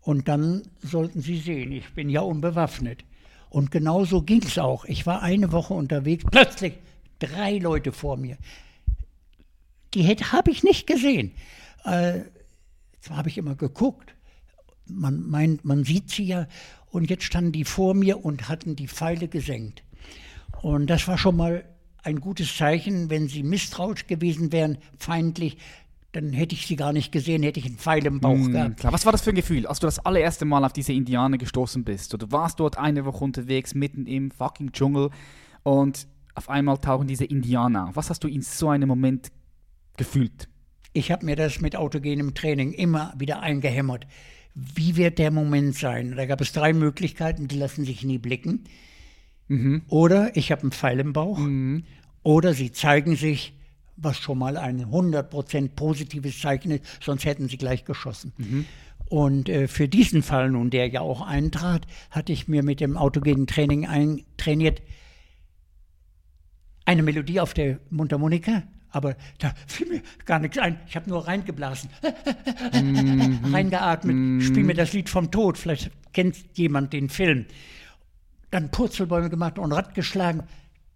Und dann sollten sie sehen, ich bin ja unbewaffnet. Und genau so ging es auch. Ich war eine Woche unterwegs, plötzlich drei Leute vor mir. Die habe ich nicht gesehen. Äh, zwar habe ich immer geguckt, man meint, man sieht sie ja. Und jetzt standen die vor mir und hatten die Pfeile gesenkt. Und das war schon mal ein gutes Zeichen, wenn sie misstrauisch gewesen wären, feindlich, dann hätte ich sie gar nicht gesehen, hätte ich einen Pfeil im Bauch mm, gehabt. Klar. Was war das für ein Gefühl, als du das allererste Mal auf diese Indianer gestoßen bist? Du warst dort eine Woche unterwegs, mitten im fucking Dschungel und auf einmal tauchen diese Indianer. Was hast du in so einem Moment gefühlt? Ich habe mir das mit autogenem Training immer wieder eingehämmert. Wie wird der Moment sein? Da gab es drei Möglichkeiten, die lassen sich nie blicken. Mhm. Oder ich habe einen Pfeil im Bauch. Mhm. Oder sie zeigen sich, was schon mal ein 100% positives Zeichen ist, sonst hätten sie gleich geschossen. Mhm. Und äh, für diesen Fall nun, der ja auch eintrat, hatte ich mir mit dem autogenen Training eintrainiert, eine Melodie auf der Mundharmonika, aber da fiel mir gar nichts ein. Ich habe nur reingeblasen, mhm. reingeatmet, mhm. spiel mir das Lied vom Tod. Vielleicht kennt jemand den Film dann Purzelbäume gemacht und Rad geschlagen.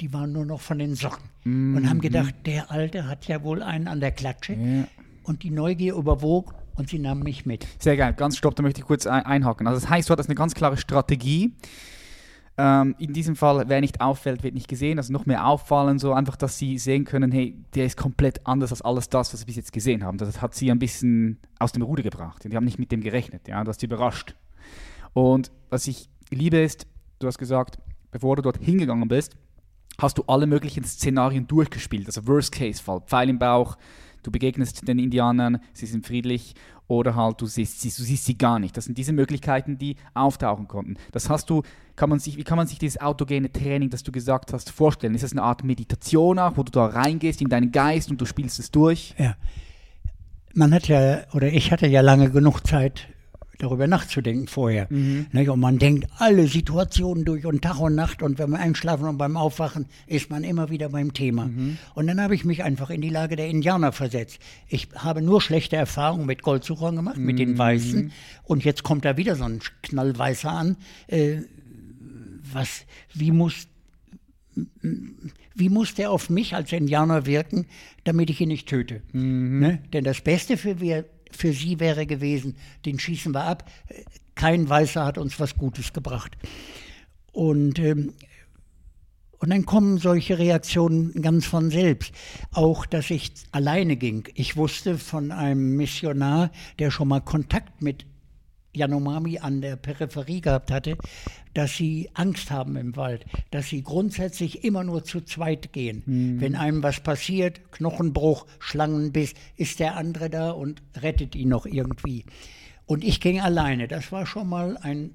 Die waren nur noch von den Socken. Mm, und haben gedacht, der Alte hat ja wohl einen an der Klatsche. Ja. Und die Neugier überwog und sie nahmen mich mit. Sehr geil. Ganz stopp, da möchte ich kurz einhaken. Also das heißt, du hattest eine ganz klare Strategie. Ähm, in diesem Fall, wer nicht auffällt, wird nicht gesehen. Also noch mehr auffallen, so einfach, dass sie sehen können, hey, der ist komplett anders als alles das, was sie bis jetzt gesehen haben. Das hat sie ein bisschen aus dem Ruder gebracht. Die haben nicht mit dem gerechnet. Ja, das sie überrascht. Und was ich liebe ist, du hast gesagt, bevor du dort hingegangen bist, hast du alle möglichen Szenarien durchgespielt. Also Worst-Case-Fall, Pfeil im Bauch, du begegnest den Indianern, sie sind friedlich oder halt du siehst, sie, du siehst sie gar nicht. Das sind diese Möglichkeiten, die auftauchen konnten. Das hast du, kann man sich, wie kann man sich dieses autogene Training, das du gesagt hast, vorstellen? Ist das eine Art Meditation auch, wo du da reingehst in deinen Geist und du spielst es durch? Ja. Man hat ja, oder ich hatte ja lange genug Zeit, darüber nachzudenken vorher. Mhm. Und man denkt alle Situationen durch und Tag und Nacht und wenn man einschlafen und beim Aufwachen ist man immer wieder beim Thema. Mhm. Und dann habe ich mich einfach in die Lage der Indianer versetzt. Ich habe nur schlechte Erfahrungen mit Goldsuchern gemacht, mhm. mit den mhm. Weißen. Und jetzt kommt da wieder so ein Knallweißer an. Äh, was, wie muss wie muss der auf mich als Indianer wirken, damit ich ihn nicht töte? Mhm. Ne? Denn das Beste für wir für sie wäre gewesen, den schießen wir ab. Kein Weißer hat uns was Gutes gebracht. Und, ähm, und dann kommen solche Reaktionen ganz von selbst. Auch, dass ich alleine ging. Ich wusste von einem Missionar, der schon mal Kontakt mit Yanomami an der Peripherie gehabt hatte, dass sie Angst haben im Wald, dass sie grundsätzlich immer nur zu zweit gehen. Mhm. Wenn einem was passiert, Knochenbruch, Schlangenbiss, ist der andere da und rettet ihn noch irgendwie. Und ich ging alleine. Das war schon mal ein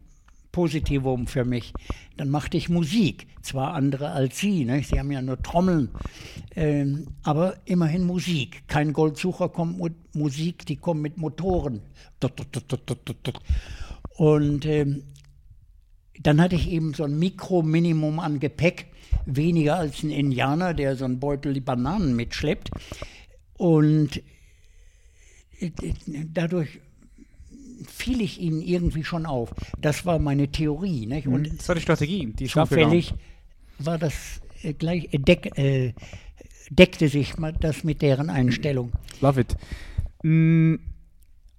Positivum für mich. Dann machte ich Musik, zwar andere als Sie, ne? Sie haben ja nur Trommeln, ähm, aber immerhin Musik. Kein Goldsucher kommt mit Musik, die kommen mit Motoren. Und ähm, dann hatte ich eben so ein Mikrominimum an Gepäck, weniger als ein Indianer, der so einen Beutel Bananen mitschleppt. Und äh, dadurch fiel ich ihnen irgendwie schon auf. Das war meine Theorie. Nicht? Und mhm. das war die Strategie. Die zufällig war das äh, gleich, äh, deck, äh, deckte sich das mit deren Einstellung. Love it. Mm,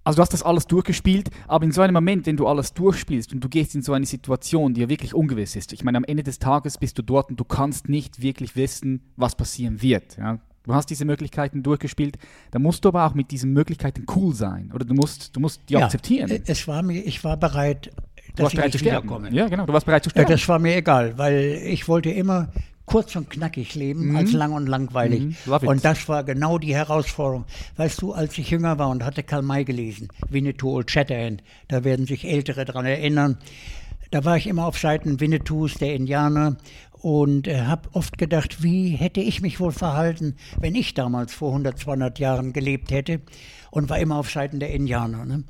also du hast das alles durchgespielt, aber in so einem Moment, wenn du alles durchspielst und du gehst in so eine Situation, die ja wirklich ungewiss ist, ich meine, am Ende des Tages bist du dort und du kannst nicht wirklich wissen, was passieren wird. Ja? Du hast diese Möglichkeiten durchgespielt, da musst du aber auch mit diesen Möglichkeiten cool sein. Oder du musst, du musst die ja, akzeptieren. Äh, es war mir, ich war bereit, du warst bereit zu sterben. Ja, genau, du warst bereit zu sterben. Das war mir egal, weil ich wollte immer kurz und knackig leben mhm. als lang und langweilig. Mhm. Und das war genau die Herausforderung. Weißt du, als ich jünger war und hatte Karl May gelesen, Winnetou Old Shatterhand, da werden sich Ältere daran erinnern, da war ich immer auf Seiten Winnetous, der Indianer, und äh, habe oft gedacht, wie hätte ich mich wohl verhalten, wenn ich damals vor 100, 200 Jahren gelebt hätte und war immer auf Seiten der Indianer. Ne?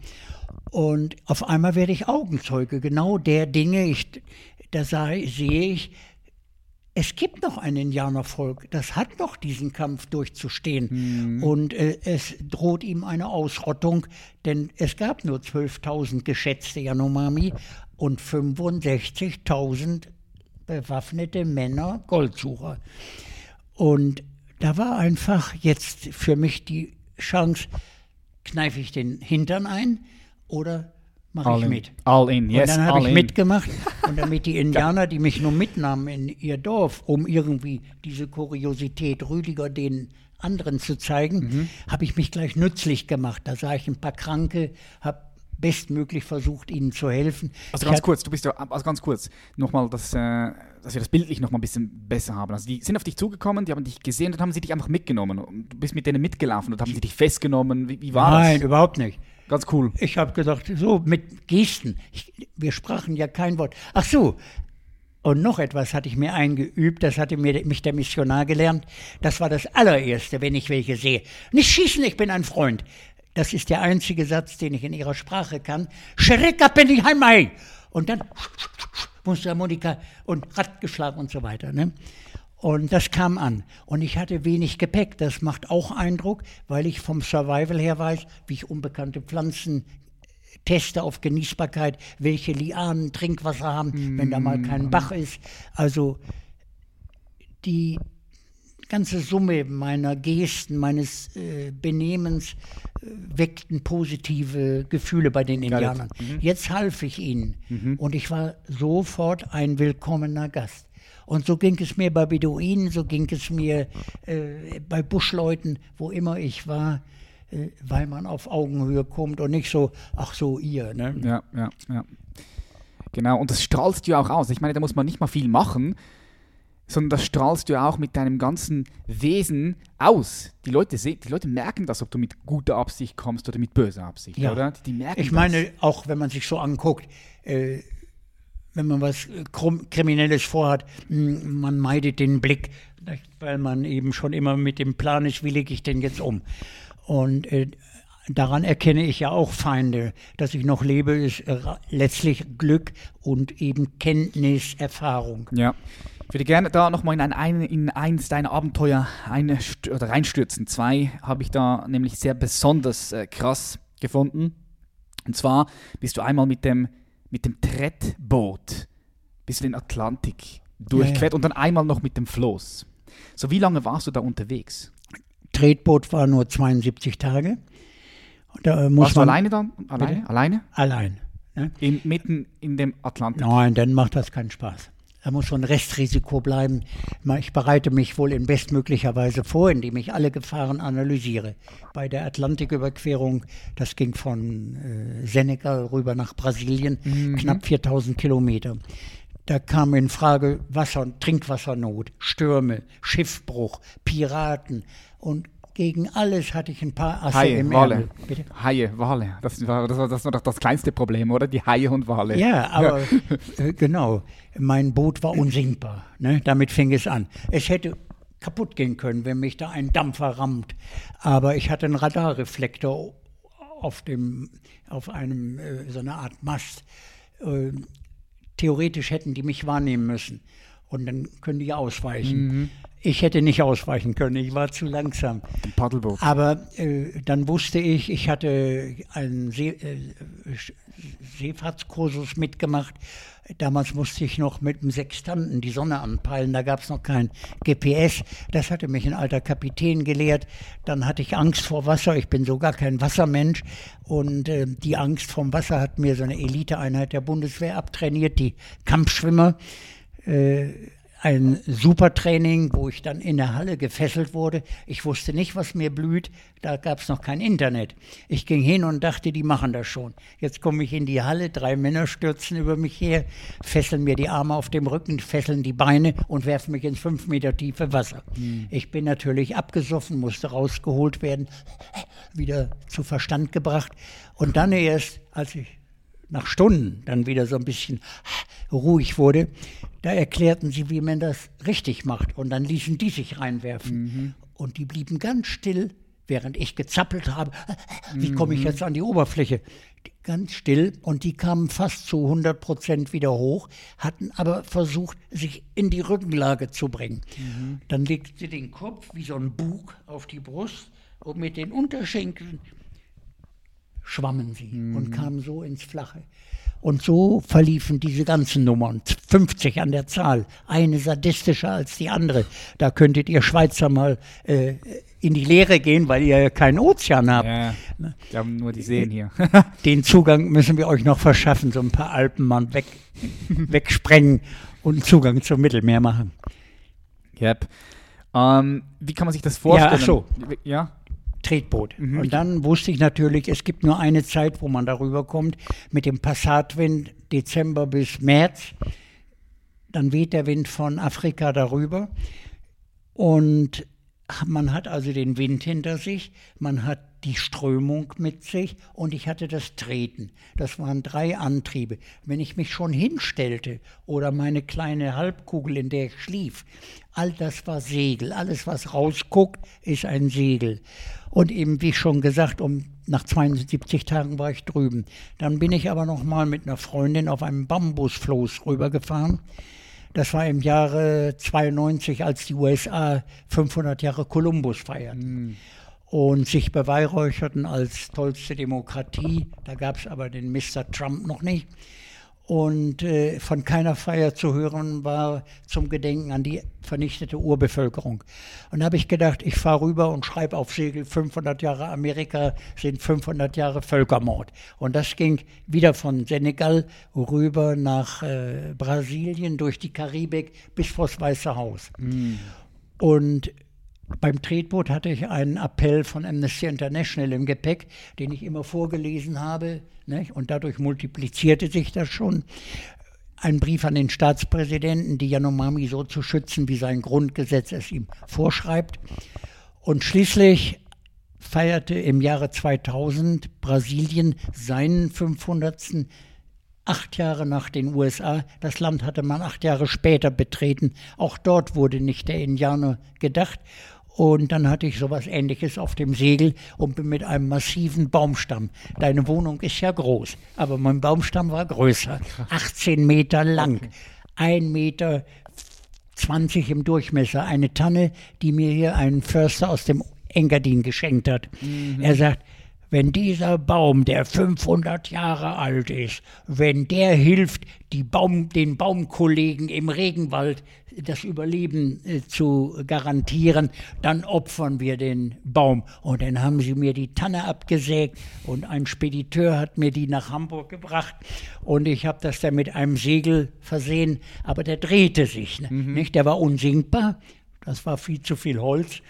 Und auf einmal werde ich Augenzeuge genau der Dinge, ich, da sah, sehe ich, es gibt noch ein Indianervolk, das hat noch diesen Kampf durchzustehen. Mhm. Und äh, es droht ihm eine Ausrottung, denn es gab nur 12.000 geschätzte Yanomami und 65.000 bewaffnete Männer, Goldsucher. Und da war einfach jetzt für mich die Chance, kneife ich den Hintern ein oder mache ich in. mit? All in, yes. Und dann habe ich in. mitgemacht und damit die Indianer, die mich nur mitnahmen in ihr Dorf, um irgendwie diese Kuriosität Rüdiger den anderen zu zeigen, mhm. habe ich mich gleich nützlich gemacht. Da sah ich ein paar Kranke, habe bestmöglich versucht, ihnen zu helfen. Also ganz kurz, du bist ja, also ganz kurz, nochmal, dass, äh, dass wir das bildlich noch mal ein bisschen besser haben. Also die sind auf dich zugekommen, die haben dich gesehen und haben sie dich einfach mitgenommen. Und du bist mit denen mitgelaufen und haben sie dich festgenommen. Wie, wie war Nein, das? Nein, überhaupt nicht. Ganz cool. Ich habe gedacht, so mit Gesten. Ich, wir sprachen ja kein Wort. Ach so. Und noch etwas hatte ich mir eingeübt, das hatte mir, mich der Missionar gelernt. Das war das allererste, wenn ich welche sehe. Nicht schießen, ich bin ein Freund. Das ist der einzige Satz, den ich in ihrer Sprache kann. Schreckapendiheimei! Und dann Mundharmonika und Rad geschlagen und so weiter. Ne? Und das kam an. Und ich hatte wenig Gepäck. Das macht auch Eindruck, weil ich vom Survival her weiß, wie ich unbekannte Pflanzen teste auf Genießbarkeit, welche Lianen Trinkwasser haben, mm. wenn da mal kein Bach ist. Also die ganze Summe meiner Gesten, meines äh, Benehmens äh, weckten positive Gefühle bei den Indianern. Mhm. Jetzt half ich ihnen mhm. und ich war sofort ein willkommener Gast. Und so ging es mir bei Beduinen, so ging es mir äh, bei Buschleuten, wo immer ich war, äh, weil man auf Augenhöhe kommt und nicht so, ach so, ihr. Ne? Ja, ja, ja. Genau, und das strahlst du ja auch aus. Ich meine, da muss man nicht mal viel machen sondern das strahlst du auch mit deinem ganzen Wesen aus. Die Leute, sehen, die Leute merken das, ob du mit guter Absicht kommst oder mit böser Absicht, Ja. oder? Die merken Ich meine, auch wenn man sich so anguckt, äh, wenn man was äh, Kriminelles vorhat, mh, man meidet den Blick, weil man eben schon immer mit dem Plan ist, wie lege ich den jetzt um. Und äh, daran erkenne ich ja auch Feinde. Dass ich noch lebe, ist äh, letztlich Glück und eben Kenntnis, Erfahrung. Ja. Ich würde gerne da nochmal in, ein, in eins deiner Abenteuer eine, oder reinstürzen. Zwei habe ich da nämlich sehr besonders äh, krass gefunden. Und zwar bist du einmal mit dem, mit dem Trettboot bis den Atlantik durchquert und dann einmal noch mit dem Floß. So, wie lange warst du da unterwegs? Tretboot war nur 72 Tage. Da muss Warst du alleine dann? Alleine? Alleine? allein. Ne? In, mitten in dem Atlantik. Nein, dann macht das keinen Spaß. Da muss so ein Restrisiko bleiben. Ich bereite mich wohl in bestmöglicher Weise vor, indem ich alle Gefahren analysiere. Bei der Atlantiküberquerung, das ging von äh, Senegal rüber nach Brasilien, knapp 4000 Kilometer. Da kam in Frage Wasser- und Trinkwassernot, Stürme, Schiffbruch, Piraten und gegen alles hatte ich ein paar Asse Haie, im Wale. Ärmel. Bitte? Haie, Wale. Das war, das war das war doch das kleinste Problem, oder? Die Haie und Wale. Ja, aber äh, genau. Mein Boot war unsinkbar. Ne? Damit fing es an. Es hätte kaputt gehen können, wenn mich da ein Dampfer rammt. Aber ich hatte einen Radarreflektor auf, dem, auf einem, äh, so einer Art Mast. Äh, theoretisch hätten die mich wahrnehmen müssen. Und dann können die ausweichen. Ich hätte nicht ausweichen können, ich war zu langsam. Ein Paddelboot. Aber äh, dann wusste ich, ich hatte einen See, äh, Seefahrtskursus mitgemacht. Damals musste ich noch mit dem Sextanten die Sonne anpeilen, da gab es noch kein GPS. Das hatte mich ein alter Kapitän gelehrt. Dann hatte ich Angst vor Wasser, ich bin so gar kein Wassermensch. Und äh, die Angst vom Wasser hat mir so eine Eliteeinheit der Bundeswehr abtrainiert, die Kampfschwimmer äh, ein super Training, wo ich dann in der Halle gefesselt wurde. Ich wusste nicht, was mir blüht. Da gab es noch kein Internet. Ich ging hin und dachte, die machen das schon. Jetzt komme ich in die Halle, drei Männer stürzen über mich her, fesseln mir die Arme auf dem Rücken, fesseln die Beine und werfen mich ins fünf Meter tiefe Wasser. Ich bin natürlich abgesoffen, musste rausgeholt werden, wieder zu Verstand gebracht. Und dann erst, als ich nach Stunden dann wieder so ein bisschen ruhig wurde, da erklärten sie, wie man das richtig macht. Und dann ließen die sich reinwerfen. Und die blieben ganz still, während ich gezappelt habe. Wie komme ich jetzt an die Oberfläche? Ganz still. Und die kamen fast zu 100 Prozent wieder hoch, hatten aber versucht, sich in die Rückenlage zu bringen. Dann legten sie den Kopf wie so ein Bug auf die Brust und mit den Unterschenkeln schwammen sie und kamen so ins Flache. Und so verliefen diese ganzen Nummern, 50 an der Zahl, eine sadistischer als die andere. Da könntet ihr Schweizer mal äh, in die Lehre gehen, weil ihr ja keinen Ozean habt. Ja, wir haben nur die Seen hier. Den Zugang müssen wir euch noch verschaffen, so ein paar Alpen mal weg, wegsprengen und einen Zugang zum Mittelmeer machen. yep. Ähm, wie kann man sich das vorstellen? ach so. Ja? Tretboot. Und dann wusste ich natürlich, es gibt nur eine Zeit, wo man darüber kommt, mit dem Passatwind Dezember bis März. Dann weht der Wind von Afrika darüber und man hat also den Wind hinter sich, man hat die Strömung mit sich und ich hatte das Treten. Das waren drei Antriebe. Wenn ich mich schon hinstellte oder meine kleine Halbkugel, in der ich schlief, all das war Segel. Alles, was rausguckt, ist ein Segel. Und eben, wie schon gesagt, um nach 72 Tagen war ich drüben. Dann bin ich aber noch mal mit einer Freundin auf einem Bambusfloß rübergefahren. Das war im Jahre 92, als die USA 500 Jahre Kolumbus feierten und sich beweihräucherten als tollste Demokratie. Da gab es aber den Mr. Trump noch nicht. Und äh, von keiner Feier zu hören war zum Gedenken an die vernichtete Urbevölkerung. Und da habe ich gedacht, ich fahre rüber und schreibe auf Segel 500 Jahre Amerika sind 500 Jahre Völkermord. Und das ging wieder von Senegal rüber nach äh, Brasilien, durch die Karibik bis vors Weiße Haus. Und beim Tretboot hatte ich einen Appell von Amnesty International im Gepäck, den ich immer vorgelesen habe. Nicht? Und dadurch multiplizierte sich das schon. ein Brief an den Staatspräsidenten, die Yanomami so zu schützen, wie sein Grundgesetz es ihm vorschreibt. Und schließlich feierte im Jahre 2000 Brasilien seinen 500. Acht Jahre nach den USA. Das Land hatte man acht Jahre später betreten. Auch dort wurde nicht der Indianer gedacht. Und dann hatte ich sowas ähnliches auf dem Segel und bin mit einem massiven Baumstamm. Deine Wohnung ist ja groß, aber mein Baumstamm war größer. 18 Meter lang, okay. 1 Meter 20 im Durchmesser. Eine Tanne, die mir hier ein Förster aus dem Engadin geschenkt hat. Mhm. Er sagt, wenn dieser Baum, der 500 Jahre alt ist, wenn der hilft, die Baum, den Baumkollegen im Regenwald das Überleben äh, zu garantieren, dann opfern wir den Baum. Und dann haben sie mir die Tanne abgesägt und ein Spediteur hat mir die nach Hamburg gebracht und ich habe das dann mit einem Segel versehen, aber der drehte sich, ne? mhm. nicht? Der war unsinkbar, das war viel zu viel Holz.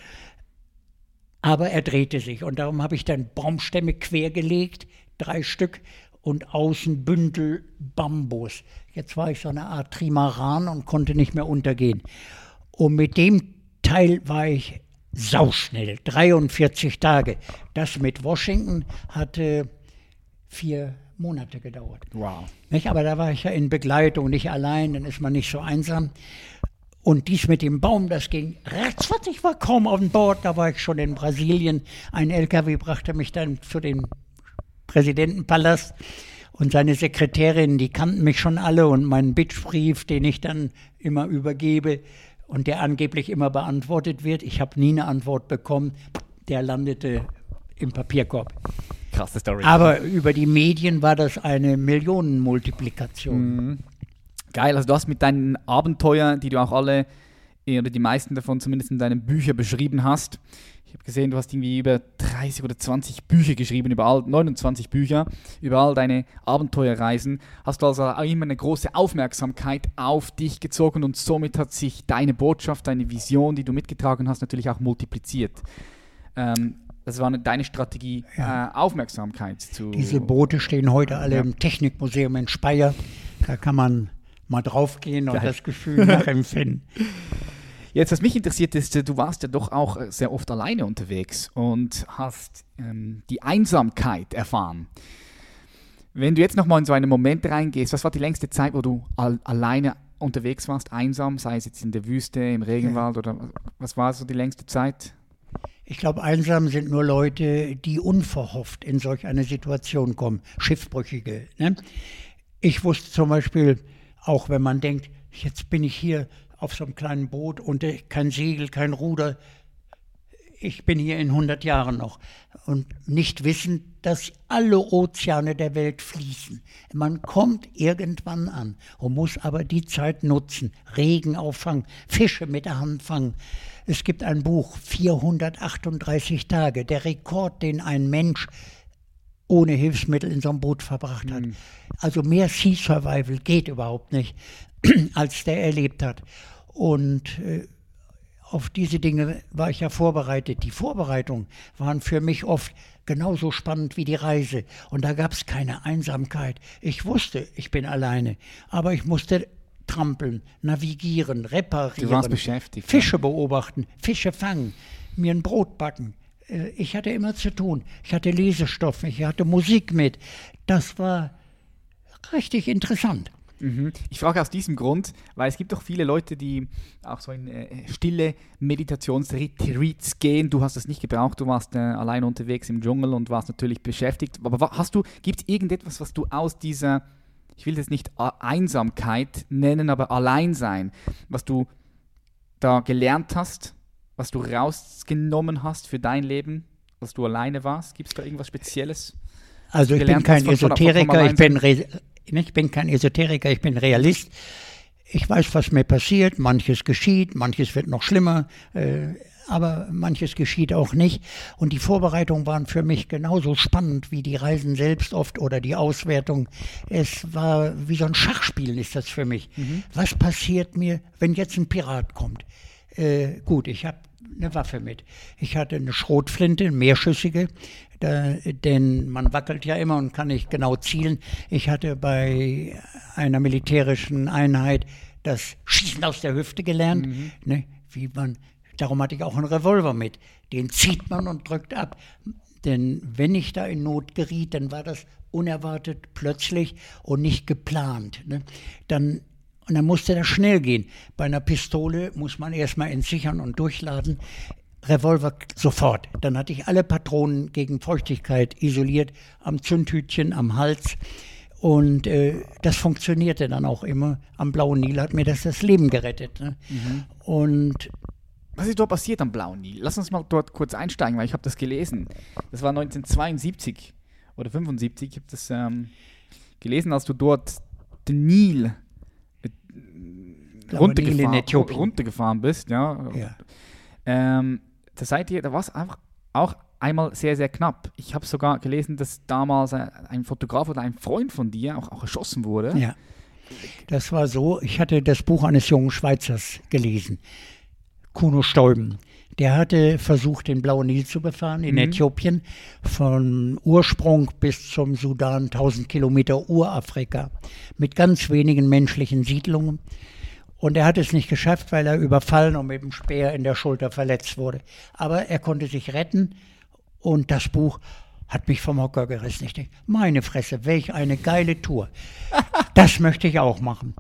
Aber er drehte sich und darum habe ich dann Baumstämme quergelegt, drei Stück, und außen Bündel Bambus. Jetzt war ich so eine Art Trimaran und konnte nicht mehr untergehen. Und mit dem Teil war ich sauschnell, 43 Tage. Das mit Washington hatte vier Monate gedauert. Wow. Nicht? Aber da war ich ja in Begleitung, nicht allein, dann ist man nicht so einsam. Und dies mit dem Baum, das ging ratzfatz. Ich war kaum auf Bord, da war ich schon in Brasilien. Ein LKW brachte mich dann zu dem Präsidentenpalast. Und seine Sekretärin, die kannten mich schon alle und meinen Bitchbrief, den ich dann immer übergebe und der angeblich immer beantwortet wird. Ich habe nie eine Antwort bekommen. Der landete im Papierkorb. Krasse Story. Aber über die Medien war das eine Millionenmultiplikation. Mhm. Geil, also du hast mit deinen Abenteuern, die du auch alle, oder die meisten davon zumindest in deinen Büchern beschrieben hast, ich habe gesehen, du hast irgendwie über 30 oder 20 Bücher geschrieben, über all, 29 Bücher, über all deine Abenteuerreisen. Hast du also auch immer eine große Aufmerksamkeit auf dich gezogen und somit hat sich deine Botschaft, deine Vision, die du mitgetragen hast, natürlich auch multipliziert. Ähm, das war eine, deine Strategie, ja. äh, Aufmerksamkeit zu. Diese Boote stehen heute alle ja. im Technikmuseum in Speyer. Da kann man mal draufgehen und Geil. das Gefühl nachempfinden. Jetzt, was mich interessiert ist, du warst ja doch auch äh, sehr oft alleine unterwegs und hast ähm, die Einsamkeit erfahren. Wenn du jetzt nochmal in so einen Moment reingehst, was war die längste Zeit, wo du al alleine unterwegs warst, einsam, sei es jetzt in der Wüste, im Regenwald oder was war so die längste Zeit? Ich glaube, einsam sind nur Leute, die unverhofft in solch eine Situation kommen, Schiffbrüchige. Ne? Ich wusste zum Beispiel, auch wenn man denkt, jetzt bin ich hier auf so einem kleinen Boot und kein Segel, kein Ruder. Ich bin hier in 100 Jahren noch und nicht wissen, dass alle Ozeane der Welt fließen. Man kommt irgendwann an und muss aber die Zeit nutzen, Regen auffangen, Fische mit der Hand fangen. Es gibt ein Buch, 438 Tage, der Rekord, den ein Mensch ohne Hilfsmittel in so einem Boot verbracht hat. Mhm. Also mehr Sea Survival geht überhaupt nicht, als der erlebt hat. Und äh, auf diese Dinge war ich ja vorbereitet. Die Vorbereitungen waren für mich oft genauso spannend wie die Reise. Und da gab es keine Einsamkeit. Ich wusste, ich bin alleine, aber ich musste trampeln, navigieren, reparieren. Fische beobachten, Fische fangen, mir ein Brot backen. Äh, ich hatte immer zu tun. Ich hatte Lesestoff, ich hatte Musik mit. Das war richtig interessant. Mhm. Ich frage aus diesem Grund, weil es gibt doch viele Leute, die auch so in äh, stille Meditationsretreats gehen. Du hast das nicht gebraucht, du warst äh, allein unterwegs im Dschungel und warst natürlich beschäftigt. Aber hast du, gibt es irgendetwas, was du aus dieser, ich will das nicht Einsamkeit nennen, aber Alleinsein, was du da gelernt hast, was du rausgenommen hast für dein Leben, als du alleine warst? Gibt es da irgendwas Spezielles? Also ich bin kein Esoteriker, ich bin, ich bin kein Esoteriker, ich bin Realist. Ich weiß, was mir passiert, manches geschieht, manches wird noch schlimmer, äh, aber manches geschieht auch nicht. Und die Vorbereitungen waren für mich genauso spannend wie die Reisen selbst oft oder die Auswertung. Es war wie so ein Schachspiel ist das für mich. Mhm. Was passiert mir, wenn jetzt ein Pirat kommt? Äh, gut, ich habe eine Waffe mit. Ich hatte eine Schrotflinte, eine mehrschüssige, da, denn man wackelt ja immer und kann nicht genau zielen. Ich hatte bei einer militärischen Einheit das Schießen aus der Hüfte gelernt, mhm. ne, wie man, darum hatte ich auch einen Revolver mit. Den zieht man und drückt ab. Denn wenn ich da in Not geriet, dann war das unerwartet, plötzlich und nicht geplant. Ne? Dann und dann musste das schnell gehen. Bei einer Pistole muss man erstmal entsichern und durchladen. Revolver sofort. Dann hatte ich alle Patronen gegen Feuchtigkeit isoliert, am Zündhütchen, am Hals. Und äh, das funktionierte dann auch immer. Am Blauen Nil hat mir das das Leben gerettet. Ne? Mhm. Und was ist dort passiert am Blauen Nil? Lass uns mal dort kurz einsteigen, weil ich habe das gelesen. Das war 1972 oder 75. Ich habe das ähm, gelesen, als du dort den Nil runtergefahren, runtergefahren bist. Ja. ja. Ähm, da seid ihr, da war es einfach auch einmal sehr, sehr knapp. Ich habe sogar gelesen, dass damals ein Fotograf oder ein Freund von dir auch, auch erschossen wurde. Ja. Das war so, ich hatte das Buch eines jungen Schweizers gelesen, Kuno Stolben. Der hatte versucht, den Blauen Nil zu befahren in mhm. Äthiopien, von Ursprung bis zum Sudan, 1000 Kilometer Urafrika, mit ganz wenigen menschlichen Siedlungen. Und er hat es nicht geschafft, weil er überfallen und mit dem Speer in der Schulter verletzt wurde. Aber er konnte sich retten und das Buch hat mich vom Hocker gerissen. Ich denke, meine Fresse, welch eine geile Tour. Das möchte ich auch machen.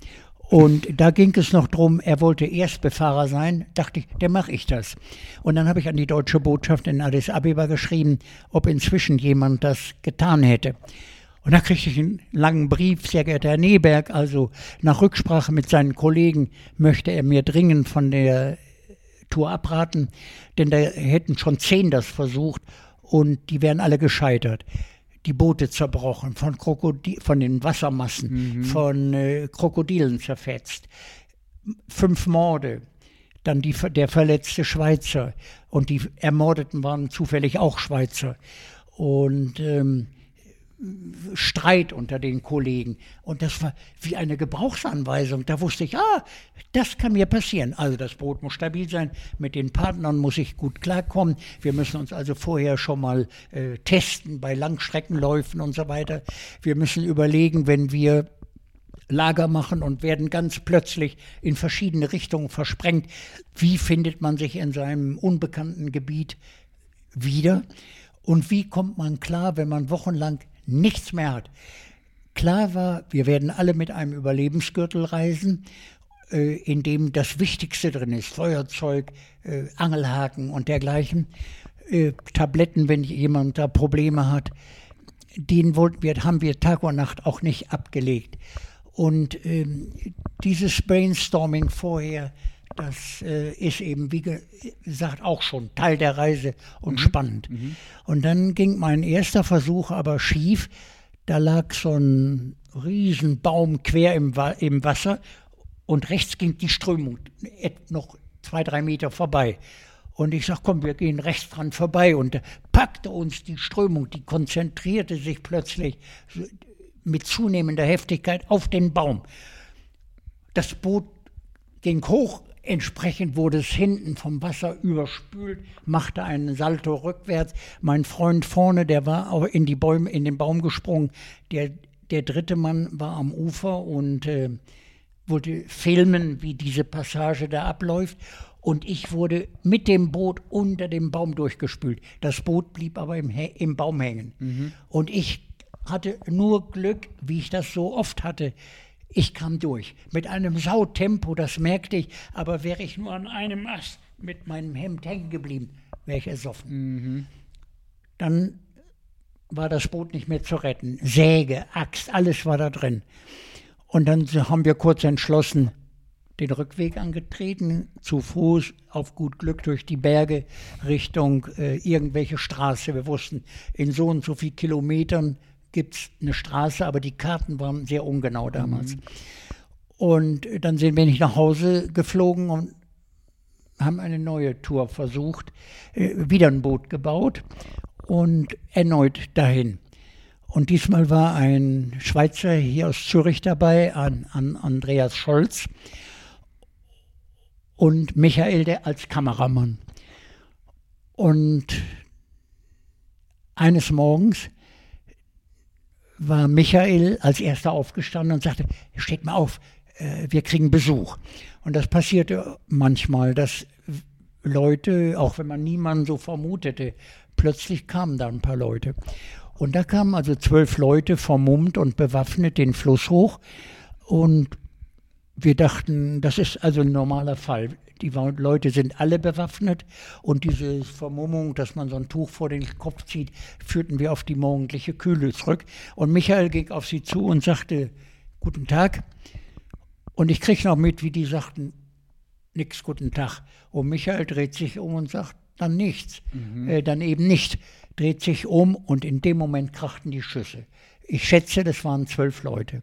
Und da ging es noch drum, er wollte Erstbefahrer sein. Dachte ich, der mache ich das. Und dann habe ich an die deutsche Botschaft in Addis Abeba geschrieben, ob inzwischen jemand das getan hätte. Und da kriegte ich einen langen Brief, sehr geehrter Herr Neberg, also nach Rücksprache mit seinen Kollegen möchte er mir dringend von der Tour abraten, denn da hätten schon zehn das versucht und die wären alle gescheitert die Boote zerbrochen, von, Krokodil, von den Wassermassen, mhm. von äh, Krokodilen zerfetzt. Fünf Morde, dann die, der verletzte Schweizer und die Ermordeten waren zufällig auch Schweizer. Und ähm, Streit unter den Kollegen. Und das war wie eine Gebrauchsanweisung. Da wusste ich, ah, das kann mir passieren. Also das Boot muss stabil sein, mit den Partnern muss ich gut klarkommen. Wir müssen uns also vorher schon mal äh, testen bei Langstreckenläufen und so weiter. Wir müssen überlegen, wenn wir Lager machen und werden ganz plötzlich in verschiedene Richtungen versprengt. Wie findet man sich in seinem unbekannten Gebiet wieder? Und wie kommt man klar, wenn man wochenlang nichts mehr hat. Klar war, wir werden alle mit einem Überlebensgürtel reisen, äh, in dem das Wichtigste drin ist, Feuerzeug, äh, Angelhaken und dergleichen, äh, Tabletten, wenn jemand da Probleme hat. Den wollten wir, haben wir Tag und Nacht auch nicht abgelegt. Und ähm, dieses Brainstorming vorher, das äh, ist eben, wie gesagt, auch schon Teil der Reise und mhm. spannend. Mhm. Und dann ging mein erster Versuch aber schief. Da lag so ein Riesenbaum quer im, im Wasser und rechts ging die Strömung noch zwei, drei Meter vorbei. Und ich sag, komm, wir gehen rechts dran vorbei. Und da packte uns die Strömung, die konzentrierte sich plötzlich mit zunehmender Heftigkeit auf den Baum. Das Boot ging hoch, Entsprechend wurde es hinten vom Wasser überspült, machte einen Salto rückwärts. Mein Freund vorne, der war auch in, die Bäume, in den Baum gesprungen. Der, der dritte Mann war am Ufer und äh, wollte filmen, wie diese Passage da abläuft. Und ich wurde mit dem Boot unter dem Baum durchgespült. Das Boot blieb aber im, im Baum hängen. Mhm. Und ich hatte nur Glück, wie ich das so oft hatte. Ich kam durch mit einem Sautempo, das merkte ich, aber wäre ich nur an einem Ast mit meinem Hemd hängen geblieben, wäre ich ersoffen. Mhm. Dann war das Boot nicht mehr zu retten. Säge, Axt, alles war da drin. Und dann haben wir kurz entschlossen den Rückweg angetreten, zu Fuß, auf gut Glück durch die Berge Richtung äh, irgendwelche Straße. Wir wussten, in so und so viel Kilometern gibt es eine Straße, aber die Karten waren sehr ungenau damals. Mhm. Und dann sind wir nicht nach Hause geflogen und haben eine neue Tour versucht, äh, wieder ein Boot gebaut und erneut dahin. Und diesmal war ein Schweizer hier aus Zürich dabei, an, an Andreas Scholz. und Michael der als Kameramann. Und eines Morgens war Michael als erster aufgestanden und sagte, steht mal auf, äh, wir kriegen Besuch. Und das passierte manchmal, dass Leute, auch wenn man niemanden so vermutete, plötzlich kamen da ein paar Leute. Und da kamen also zwölf Leute vermummt und bewaffnet den Fluss hoch. Und wir dachten, das ist also ein normaler Fall. Die Leute sind alle bewaffnet und diese Vermummung, dass man so ein Tuch vor den Kopf zieht, führten wir auf die morgendliche Kühle zurück. Und Michael ging auf sie zu und sagte, guten Tag. Und ich kriege noch mit, wie die sagten, nix, guten Tag. Und Michael dreht sich um und sagt, dann nichts, mhm. äh, dann eben nicht, dreht sich um und in dem Moment krachten die Schüsse. Ich schätze, das waren zwölf Leute.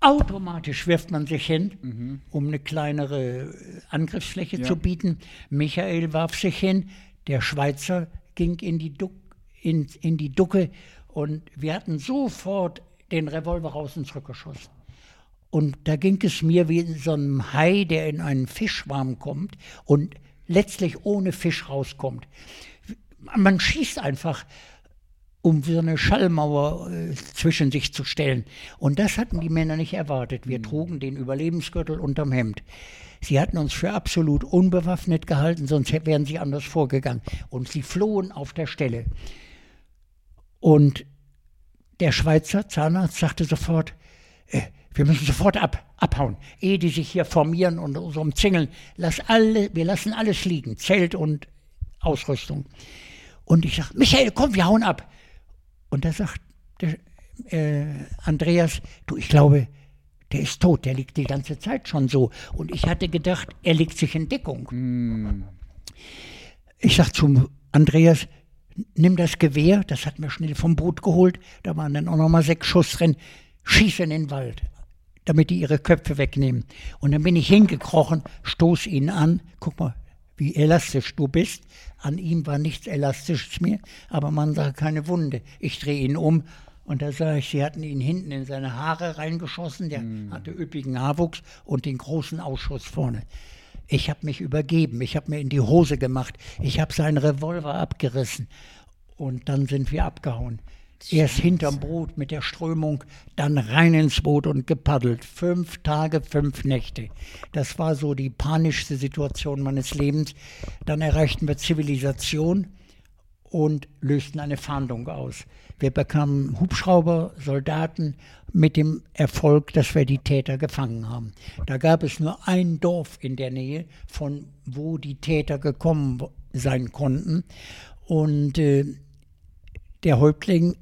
Automatisch wirft man sich hin, mhm. um eine kleinere Angriffsfläche ja. zu bieten. Michael warf sich hin, der Schweizer ging in die, Duck, in, in die Ducke und wir hatten sofort den Revolver raus und zurückgeschossen. Und da ging es mir wie in so einem Hai, der in einen Fischschwarm kommt und letztlich ohne Fisch rauskommt. Man schießt einfach, um so eine Schallmauer äh, zwischen sich zu stellen. Und das hatten die Männer nicht erwartet. Wir mhm. trugen den Überlebensgürtel unterm Hemd. Sie hatten uns für absolut unbewaffnet gehalten, sonst wären sie anders vorgegangen. Und sie flohen auf der Stelle. Und der Schweizer Zahnarzt sagte sofort, äh, wir müssen sofort ab, abhauen, ehe die sich hier formieren und uns umzingeln. Lass alle, wir lassen alles liegen, Zelt und Ausrüstung. Und ich sage, Michael, komm, wir hauen ab. Und da sagt der, äh, Andreas, du, ich glaube, der ist tot, der liegt die ganze Zeit schon so. Und ich hatte gedacht, er legt sich in Deckung. Mm. Ich sage zum Andreas, nimm das Gewehr, das hat mir schnell vom Boot geholt, da waren dann auch nochmal sechs Schuss drin, schieß in den Wald damit die ihre Köpfe wegnehmen. Und dann bin ich hingekrochen, stoß ihn an, guck mal, wie elastisch du bist. An ihm war nichts Elastisches mehr, aber man sah keine Wunde. Ich drehe ihn um und da sah ich, sie hatten ihn hinten in seine Haare reingeschossen, der mm. hatte üppigen Haarwuchs und den großen Ausschuss vorne. Ich habe mich übergeben, ich habe mir in die Hose gemacht, ich habe seinen Revolver abgerissen und dann sind wir abgehauen. Erst hinterm Boot mit der Strömung, dann rein ins Boot und gepaddelt. Fünf Tage, fünf Nächte. Das war so die panischste Situation meines Lebens. Dann erreichten wir Zivilisation und lösten eine Fahndung aus. Wir bekamen Hubschrauber, Soldaten mit dem Erfolg, dass wir die Täter gefangen haben. Da gab es nur ein Dorf in der Nähe, von wo die Täter gekommen sein konnten. Und äh, der Häuptling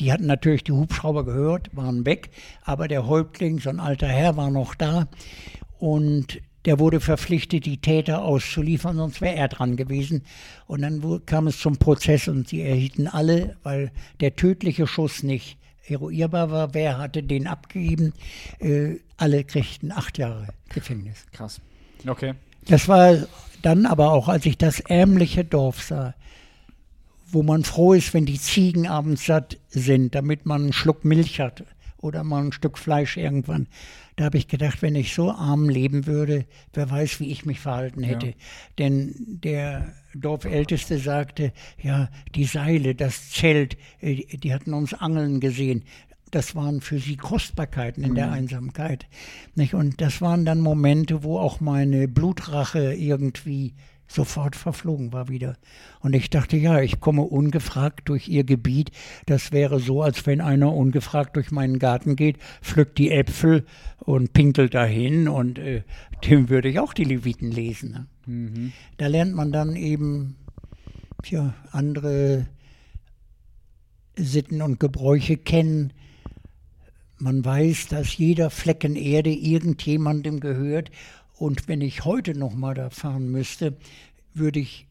die hatten natürlich die Hubschrauber gehört, waren weg, aber der Häuptling, so ein alter Herr, war noch da und der wurde verpflichtet, die Täter auszuliefern, sonst wäre er dran gewesen. Und dann kam es zum Prozess und sie erhielten alle, weil der tödliche Schuss nicht eruierbar war, wer hatte den abgegeben, äh, alle kriegten acht Jahre Gefängnis. Krass. Okay. Das war dann aber auch, als ich das ärmliche Dorf sah, wo man froh ist, wenn die Ziegen abends satt sind, damit man einen Schluck Milch hat oder mal ein Stück Fleisch irgendwann. Da habe ich gedacht, wenn ich so arm leben würde, wer weiß, wie ich mich verhalten hätte. Ja. Denn der Dorfälteste sagte, ja, die Seile, das Zelt, äh, die hatten uns angeln gesehen. Das waren für sie Kostbarkeiten in mhm. der Einsamkeit. Und das waren dann Momente, wo auch meine Blutrache irgendwie sofort verflogen war wieder. Und ich dachte, ja, ich komme ungefragt durch ihr Gebiet. Das wäre so, als wenn einer ungefragt durch meinen Garten geht, pflückt die Äpfel und pinkelt dahin und äh, dem würde ich auch die Leviten lesen. Ne? Mhm. Da lernt man dann eben ja, andere Sitten und Gebräuche kennen. Man weiß, dass jeder Flecken Erde irgendjemandem gehört und wenn ich heute noch mal da fahren müsste, würde ich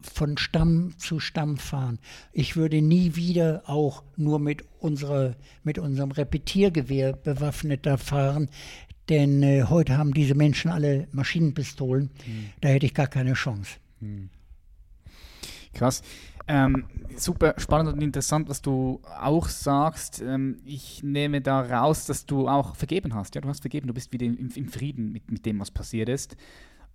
von Stamm zu Stamm fahren. Ich würde nie wieder auch nur mit, unserer, mit unserem Repetiergewehr bewaffnet da fahren, denn äh, heute haben diese Menschen alle Maschinenpistolen. Hm. Da hätte ich gar keine Chance. Hm. Krass. Ähm, super spannend und interessant, was du auch sagst. Ähm, ich nehme da raus, dass du auch vergeben hast. Ja, du hast vergeben, du bist wieder im, im Frieden mit, mit dem, was passiert ist.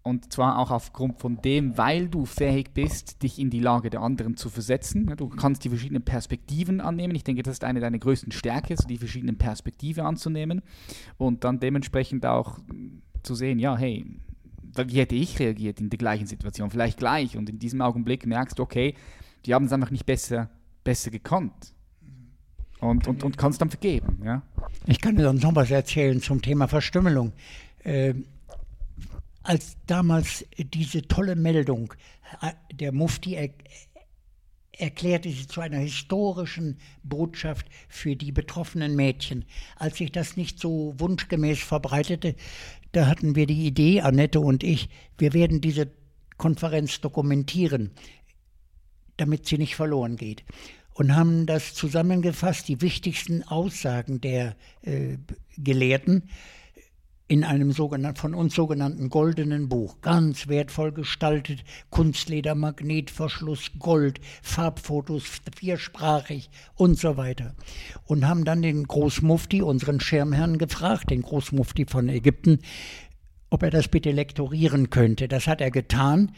Und zwar auch aufgrund von dem, weil du fähig bist, dich in die Lage der anderen zu versetzen. Du kannst die verschiedenen Perspektiven annehmen. Ich denke, das ist eine deiner größten Stärken, so die verschiedenen Perspektiven anzunehmen und dann dementsprechend auch zu sehen, ja, hey, wie hätte ich reagiert in der gleichen Situation? Vielleicht gleich. Und in diesem Augenblick merkst du, okay, die haben es einfach nicht besser, besser gekonnt. Und, und, und kannst dann vergeben. Ja? Ich kann dir sonst noch was erzählen zum Thema Verstümmelung. Äh, als damals diese tolle Meldung, äh, der Mufti er, erklärte sie zu einer historischen Botschaft für die betroffenen Mädchen. Als sich das nicht so wunschgemäß verbreitete, da hatten wir die Idee, Annette und ich, wir werden diese Konferenz dokumentieren, damit sie nicht verloren geht. Und haben das zusammengefasst, die wichtigsten Aussagen der äh, Gelehrten, in einem von uns sogenannten goldenen Buch, ganz wertvoll gestaltet, Kunstleder, Magnetverschluss, Gold, Farbfotos, viersprachig und so weiter. Und haben dann den Großmufti, unseren Schirmherrn, gefragt, den Großmufti von Ägypten, ob er das bitte lektorieren könnte. Das hat er getan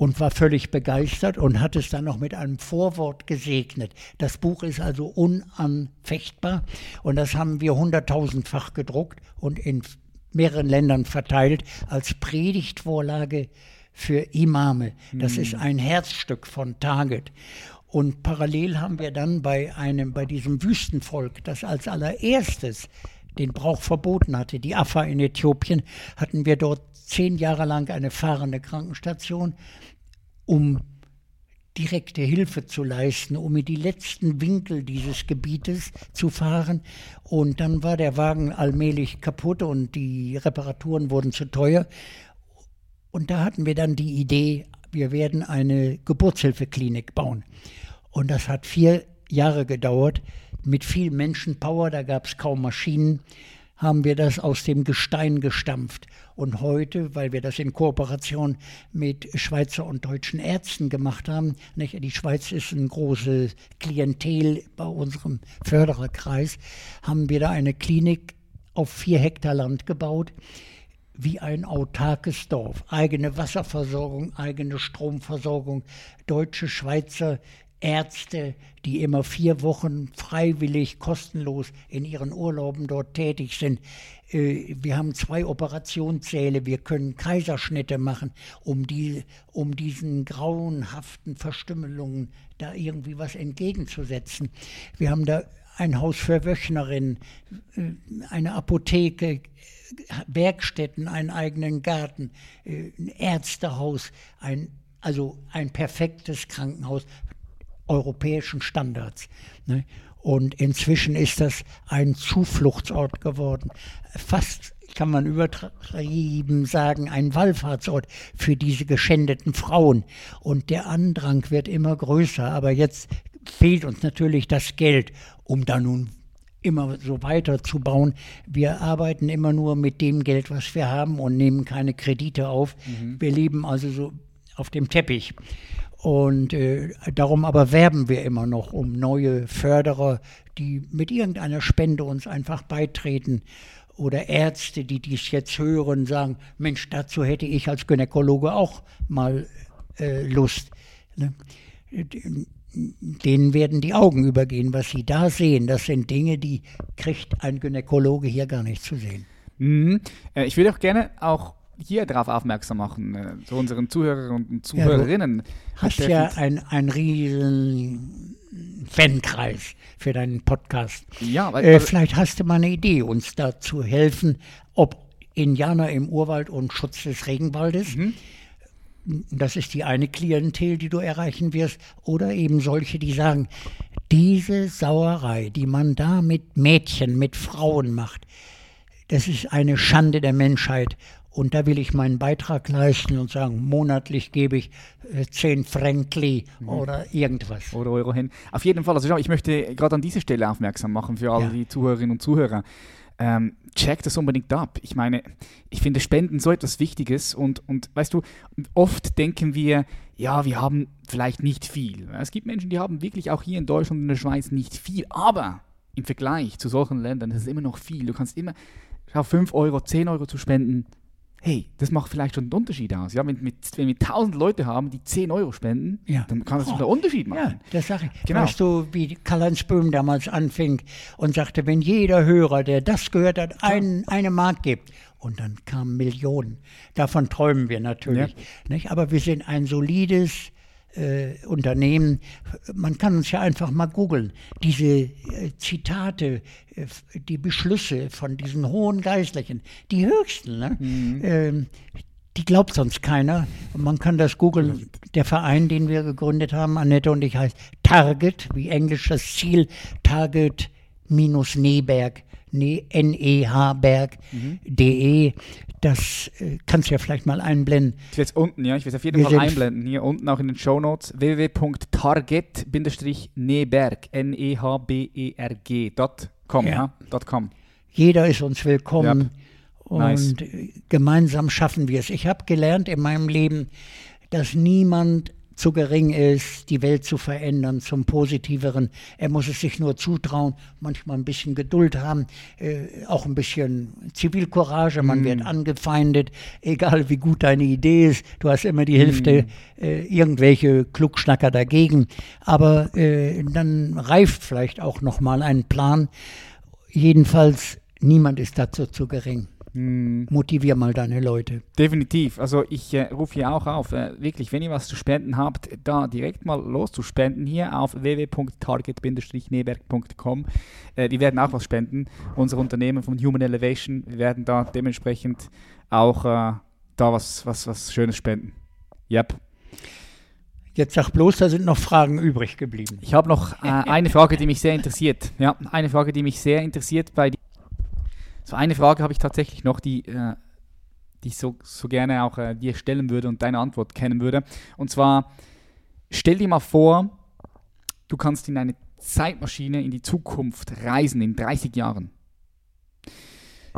und war völlig begeistert und hat es dann noch mit einem Vorwort gesegnet. Das Buch ist also unanfechtbar und das haben wir hunderttausendfach gedruckt und in mehreren Ländern verteilt als Predigtvorlage für Imame. Das mhm. ist ein Herzstück von Target. Und parallel haben wir dann bei einem, bei diesem Wüstenvolk, das als allererstes den Brauch verboten hatte, die Affa in Äthiopien, hatten wir dort zehn Jahre lang eine fahrende Krankenstation um direkte Hilfe zu leisten, um in die letzten Winkel dieses Gebietes zu fahren. Und dann war der Wagen allmählich kaputt und die Reparaturen wurden zu teuer. Und da hatten wir dann die Idee, wir werden eine Geburtshilfeklinik bauen. Und das hat vier Jahre gedauert mit viel Menschenpower, da gab es kaum Maschinen haben wir das aus dem Gestein gestampft. Und heute, weil wir das in Kooperation mit Schweizer und deutschen Ärzten gemacht haben, nicht? die Schweiz ist ein großes Klientel bei unserem Fördererkreis, haben wir da eine Klinik auf vier Hektar Land gebaut wie ein autarkes Dorf. Eigene Wasserversorgung, eigene Stromversorgung, deutsche, Schweizer Ärzte, die immer vier Wochen freiwillig kostenlos in ihren Urlauben dort tätig sind. Äh, wir haben zwei Operationssäle, wir können Kaiserschnitte machen, um, die, um diesen grauenhaften Verstümmelungen da irgendwie was entgegenzusetzen. Wir haben da ein Haus für Wöchnerinnen, äh, eine Apotheke, Werkstätten, einen eigenen Garten, äh, ein Ärztehaus, ein also ein perfektes Krankenhaus europäischen Standards. Ne? Und inzwischen ist das ein Zufluchtsort geworden. Fast kann man übertrieben sagen, ein Wallfahrtsort für diese geschändeten Frauen. Und der Andrang wird immer größer. Aber jetzt fehlt uns natürlich das Geld, um da nun immer so weiterzubauen. Wir arbeiten immer nur mit dem Geld, was wir haben und nehmen keine Kredite auf. Mhm. Wir leben also so auf dem Teppich. Und äh, darum aber werben wir immer noch um neue Förderer, die mit irgendeiner Spende uns einfach beitreten. Oder Ärzte, die dies jetzt hören, sagen, Mensch, dazu hätte ich als Gynäkologe auch mal äh, Lust. Ne? Denen werden die Augen übergehen, was sie da sehen. Das sind Dinge, die kriegt ein Gynäkologe hier gar nicht zu sehen. Mhm. Äh, ich würde auch gerne auch hier darauf aufmerksam machen, äh, zu unseren Zuhörern und Zuhörerinnen. Ja, du hast ja ein, ein riesen Fankreis für deinen Podcast. Ja, weil, äh, vielleicht hast du mal eine Idee, uns da zu helfen, ob Indianer im Urwald und Schutz des Regenwaldes. Mhm. Das ist die eine Klientel, die du erreichen wirst. Oder eben solche, die sagen, diese Sauerei, die man da mit Mädchen, mit Frauen macht, das ist eine Schande der Menschheit. Und da will ich meinen Beitrag leisten und sagen, monatlich gebe ich äh, 10 Frankli mhm. oder irgendwas. Oder Euro hin. Auf jeden Fall, also ich möchte gerade an dieser Stelle aufmerksam machen für alle ja. die Zuhörerinnen und Zuhörer. ähm, check das unbedingt ab. Ich meine, ich finde Spenden so etwas Wichtiges und, und weißt du, oft denken wir, ja, wir haben vielleicht nicht viel. Es gibt Menschen, die haben wirklich auch hier in Deutschland und in der Schweiz nicht viel, aber im Vergleich zu solchen Ländern ist es immer noch viel. Du kannst immer, schau, 5 Euro, 10 Euro zu spenden, hey, das macht vielleicht schon einen Unterschied aus. Ja, wenn, mit, wenn wir 1000 Leute haben, die 10 Euro spenden, Ja. dann kann das Oh. schon einen Unterschied machen. Ja, das sage ich. Genau. Weißt du, wie Karl-Heinz Böhm damals anfing und sagte, wenn jeder Hörer, der das gehört hat, ein, eine Mark gibt, und dann kamen Millionen. Davon träumen wir natürlich. Nicht? Aber wir sind ein solides äh, Unternehmen. Man kann uns ja einfach mal googeln. Diese äh, Zitate, äh, die Beschlüsse von diesen hohen Geistlichen, die höchsten, ne? ähm, die glaubt sonst keiner. Und man kann das googeln. Der Verein, den wir gegründet haben, Annette und ich, heißt Target, wie Englisch das Ziel, Target minus Neberg, ne, N-E-H-Berg.de. Das äh, kannst du ja vielleicht mal einblenden. Ich werde es unten, ja, ich werde es auf jeden Wir Fall einblenden. Hier unten auch in den Shownotes www.target-neberg, N-E-H-B-E-R-G.com, Ja. ja. .com. Jeder ist uns willkommen. Yep. Und Nice. äh, gemeinsam schaffen wir es. Ich habe gelernt in meinem Leben, dass niemand zu gering ist, die Welt zu verändern zum Positiveren. Er muss es sich nur zutrauen, manchmal ein bisschen Geduld haben, äh, auch ein bisschen Zivilcourage. Man wird angefeindet, egal wie gut deine Idee ist. Du hast immer die Hälfte, äh, irgendwelche Klugschnacker dagegen. Aber äh, dann reift vielleicht auch nochmal ein Plan. Jedenfalls, niemand ist dazu zu gering. Motivier mal deine Leute. Definitiv. Also ich äh, rufe hier auch auf, äh, wirklich, wenn ihr was zu spenden habt, da direkt mal loszuspenden hier auf www.target-neberg.com. Äh, wir werden auch was spenden. Unser Unternehmen von Human Elevation, wir werden da dementsprechend auch äh, da was, was, was Schönes spenden. Yep. Jetzt sag bloß, da sind noch Fragen übrig geblieben. Ich habe noch äh, eine Frage, die mich sehr interessiert. Ja, eine Frage, die mich sehr interessiert bei So eine Frage habe ich tatsächlich noch, die, äh, die ich so, so gerne auch äh, dir stellen würde und deine Antwort kennen würde. Und zwar, stell dir mal vor, du kannst in eine Zeitmaschine in die Zukunft reisen in 30 Jahren.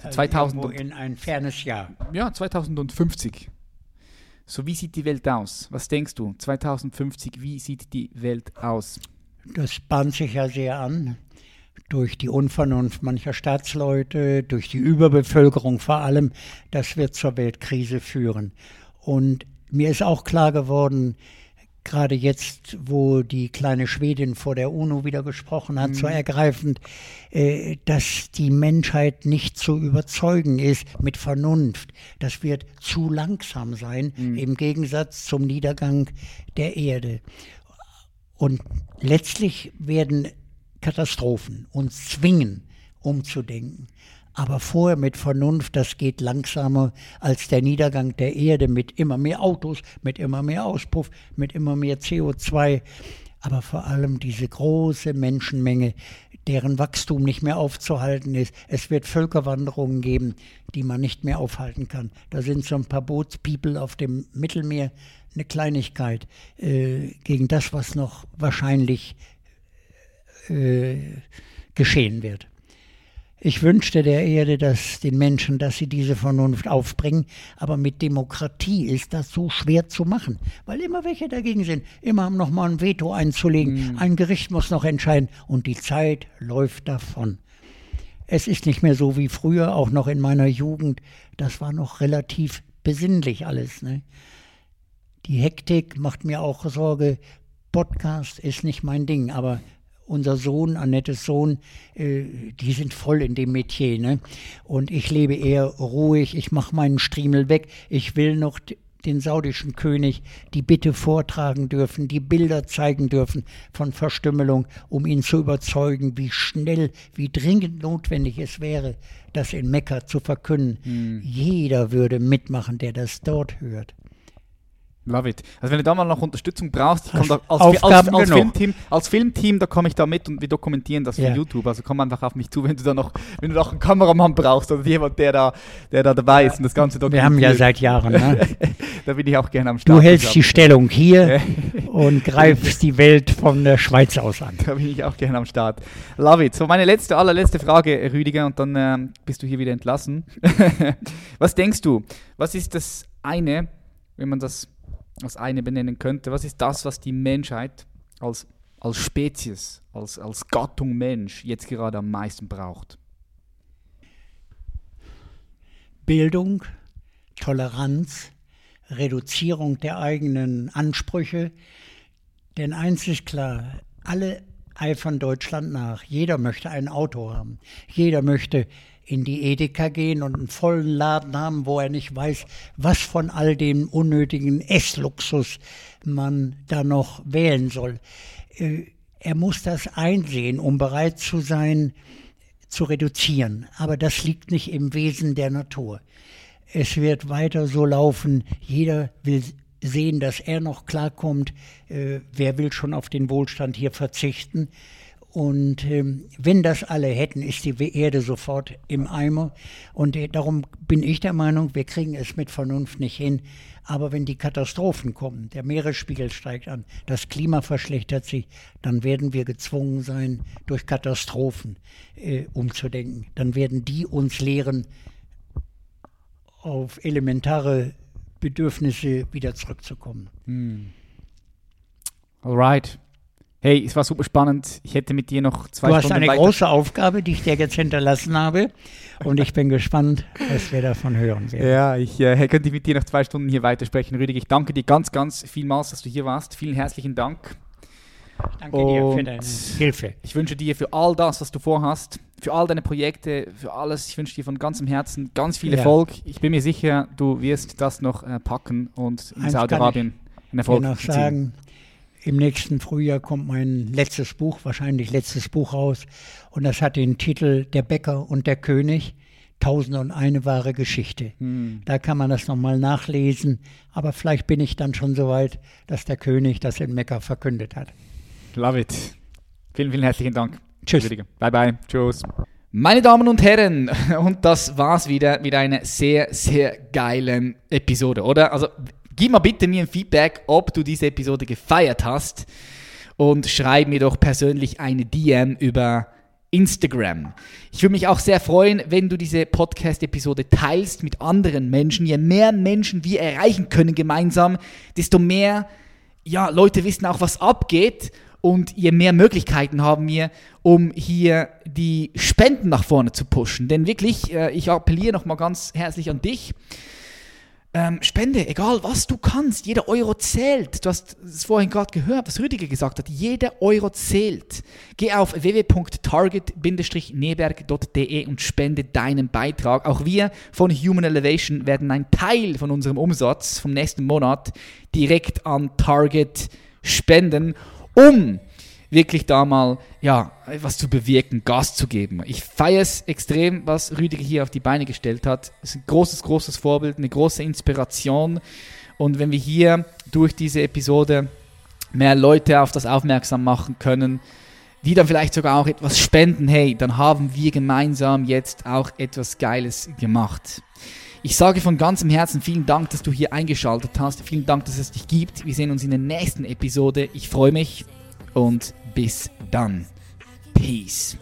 2000 Also irgendwo in ein fernes Jahr. Ja, 2050. So, wie sieht die Welt aus? Was denkst du? 2050, wie sieht die Welt aus? Das bahnt sich ja sehr an. Durch die Unvernunft mancher Staatsleute, durch die Überbevölkerung vor allem, das wird zur Weltkrise führen. Und mir ist auch klar geworden, gerade jetzt, wo die kleine Schwedin vor der UNO wieder gesprochen hat, so ergreifend, äh, dass die Menschheit nicht zu überzeugen ist mit Vernunft. Das wird zu langsam sein, im Gegensatz zum Niedergang der Erde. Und letztlich werden Katastrophen uns zwingen, umzudenken. Aber vorher mit Vernunft, das geht langsamer als der Niedergang der Erde mit immer mehr Autos, mit immer mehr Auspuff, mit immer mehr CO2. Aber vor allem diese große Menschenmenge, deren Wachstum nicht mehr aufzuhalten ist. Es wird Völkerwanderungen geben, die man nicht mehr aufhalten kann. Da sind so ein paar Bootspeople auf dem Mittelmeer eine Kleinigkeit äh, gegen das, was noch wahrscheinlich äh, geschehen wird. Ich wünschte der Erde, dass den Menschen, dass sie diese Vernunft aufbringen, aber mit Demokratie ist das so schwer zu machen, weil immer welche dagegen sind, immer haben noch mal ein Veto einzulegen, ein Gericht muss noch entscheiden und die Zeit läuft davon. Es ist nicht mehr so wie früher, auch noch in meiner Jugend, das war noch relativ besinnlich alles. Ne? Die Hektik macht mir auch Sorge. Podcast ist nicht mein Ding, aber unser Sohn, Annettes Sohn, äh, die sind voll in dem Metier. Ne? Und ich lebe eher ruhig, ich mache meinen Striemel weg. Ich will noch den saudischen König die Bitte vortragen dürfen, die Bilder zeigen dürfen von Verstümmelung, um ihn zu überzeugen, wie schnell, wie dringend notwendig es wäre, das in Mekka zu verkünden. Jeder würde mitmachen, der das dort hört. Love it. Also wenn du da mal noch Unterstützung brauchst, ich komm da als, als, als, genug. Filmteam, als Filmteam, da komme ich da mit und wir dokumentieren das für Ja. YouTube. Also komm einfach auf mich zu, wenn du da noch, wenn du noch einen Kameramann brauchst oder jemand, der da, der da dabei ist und das Ganze Wir dokumentiert. haben ja seit Jahren. Ne? da bin ich auch gerne am Start. Du hältst die. Stellung hier und greifst die Welt von der Schweiz aus an. Da bin ich auch gerne am Start. Love it. So, meine letzte, allerletzte Frage, Rüdiger, und dann ähm, bist du hier wieder entlassen. was denkst du? Was ist das eine, wenn man das als eine benennen könnte, was ist das, was die Menschheit als, als Spezies, als, als Gattung Mensch jetzt gerade am meisten braucht? Bildung, Toleranz, Reduzierung der eigenen Ansprüche. Denn eins ist klar, alle eifern Deutschland nach. Jeder möchte ein Auto haben. Jeder möchte in die Edeka gehen und einen vollen Laden haben, wo er nicht weiß, was von all dem unnötigen Essluxus man da noch wählen soll. Äh, Er muss das einsehen, um bereit zu sein, zu reduzieren. Aber das liegt nicht im Wesen der Natur. Es wird weiter so laufen. Jeder will sehen, dass er noch klarkommt. Äh, wer will schon auf den Wohlstand hier verzichten? Und ähm, wenn das alle hätten, ist die Erde sofort im Eimer. Und äh, darum bin ich der Meinung, wir kriegen es mit Vernunft nicht hin. Aber wenn die Katastrophen kommen, der Meeresspiegel steigt an, das Klima verschlechtert sich, dann werden wir gezwungen sein, durch Katastrophen äh, umzudenken. Dann werden die uns lehren, auf elementare Bedürfnisse wieder zurückzukommen. Alright. Hey, es war super spannend. Ich hätte mit dir noch zwei Du hast Stunden eine weiter- große Aufgabe, die ich dir jetzt hinterlassen habe. Und ich bin gespannt, was wir davon hören werden. Ja, ich äh, könnte mit dir noch zwei Stunden hier weitersprechen. Rüdiger, ich danke dir ganz, ganz vielmals, dass du hier warst. Vielen herzlichen Dank. Danke dir für Und- deine Hilfe. Ich wünsche dir für all das, was du vorhast, für all deine Projekte, für alles, ich wünsche dir von ganzem Herzen ganz viel Ja. Erfolg. Ich bin mir sicher, du wirst das noch äh, packen und in Saudi-Arabien einen Erfolg will noch erzielen. sagen, im nächsten Frühjahr kommt mein letztes Buch, wahrscheinlich letztes Buch raus. Und das hat den Titel Der Bäcker und der König. Tausend und eine wahre Geschichte. Hm. Da kann man das nochmal nachlesen. Aber vielleicht bin ich dann schon so weit, dass der König das in Mekka verkündet hat. Love it. Vielen, vielen herzlichen Dank. Tschüss. Bye, bye. Tschüss. Meine Damen und Herren, und das war's wieder mit einer sehr, sehr geilen Episode, oder? Also, gib mal bitte mir ein Feedback, ob du diese Episode gefeiert hast und schreib mir doch persönlich eine DM über Instagram. Ich würde mich auch sehr freuen, wenn du diese Podcast-Episode teilst mit anderen Menschen. Je mehr Menschen wir erreichen können gemeinsam, desto mehr ja, Leute wissen auch, was abgeht und je mehr Möglichkeiten haben wir, um hier die Spenden nach vorne zu pushen. Denn wirklich, äh, ich appelliere nochmal ganz herzlich an dich. Ähm, Spende, egal was du kannst, jeder Euro zählt. Du hast es vorhin gerade gehört, was Rüdiger gesagt hat. Jeder Euro zählt. Geh auf www.target-neberg.de und spende deinen Beitrag. Auch wir von Human Elevation werden einen Teil von unserem Umsatz vom nächsten Monat direkt an Target spenden, um wirklich da mal ja, was zu bewirken, Gas zu geben. Ich feiere es extrem, was Rüdiger hier auf die Beine gestellt hat. Es ist ein großes, großes Vorbild, eine große Inspiration. Und wenn wir hier durch diese Episode mehr Leute auf das aufmerksam machen können, die dann vielleicht sogar auch etwas spenden, hey, dann haben wir gemeinsam jetzt auch etwas Geiles gemacht. Ich sage von ganzem Herzen vielen Dank, dass du hier eingeschaltet hast. Vielen Dank, dass es dich gibt. Wir sehen uns in der nächsten Episode. Ich freue mich und bis dann. Peace.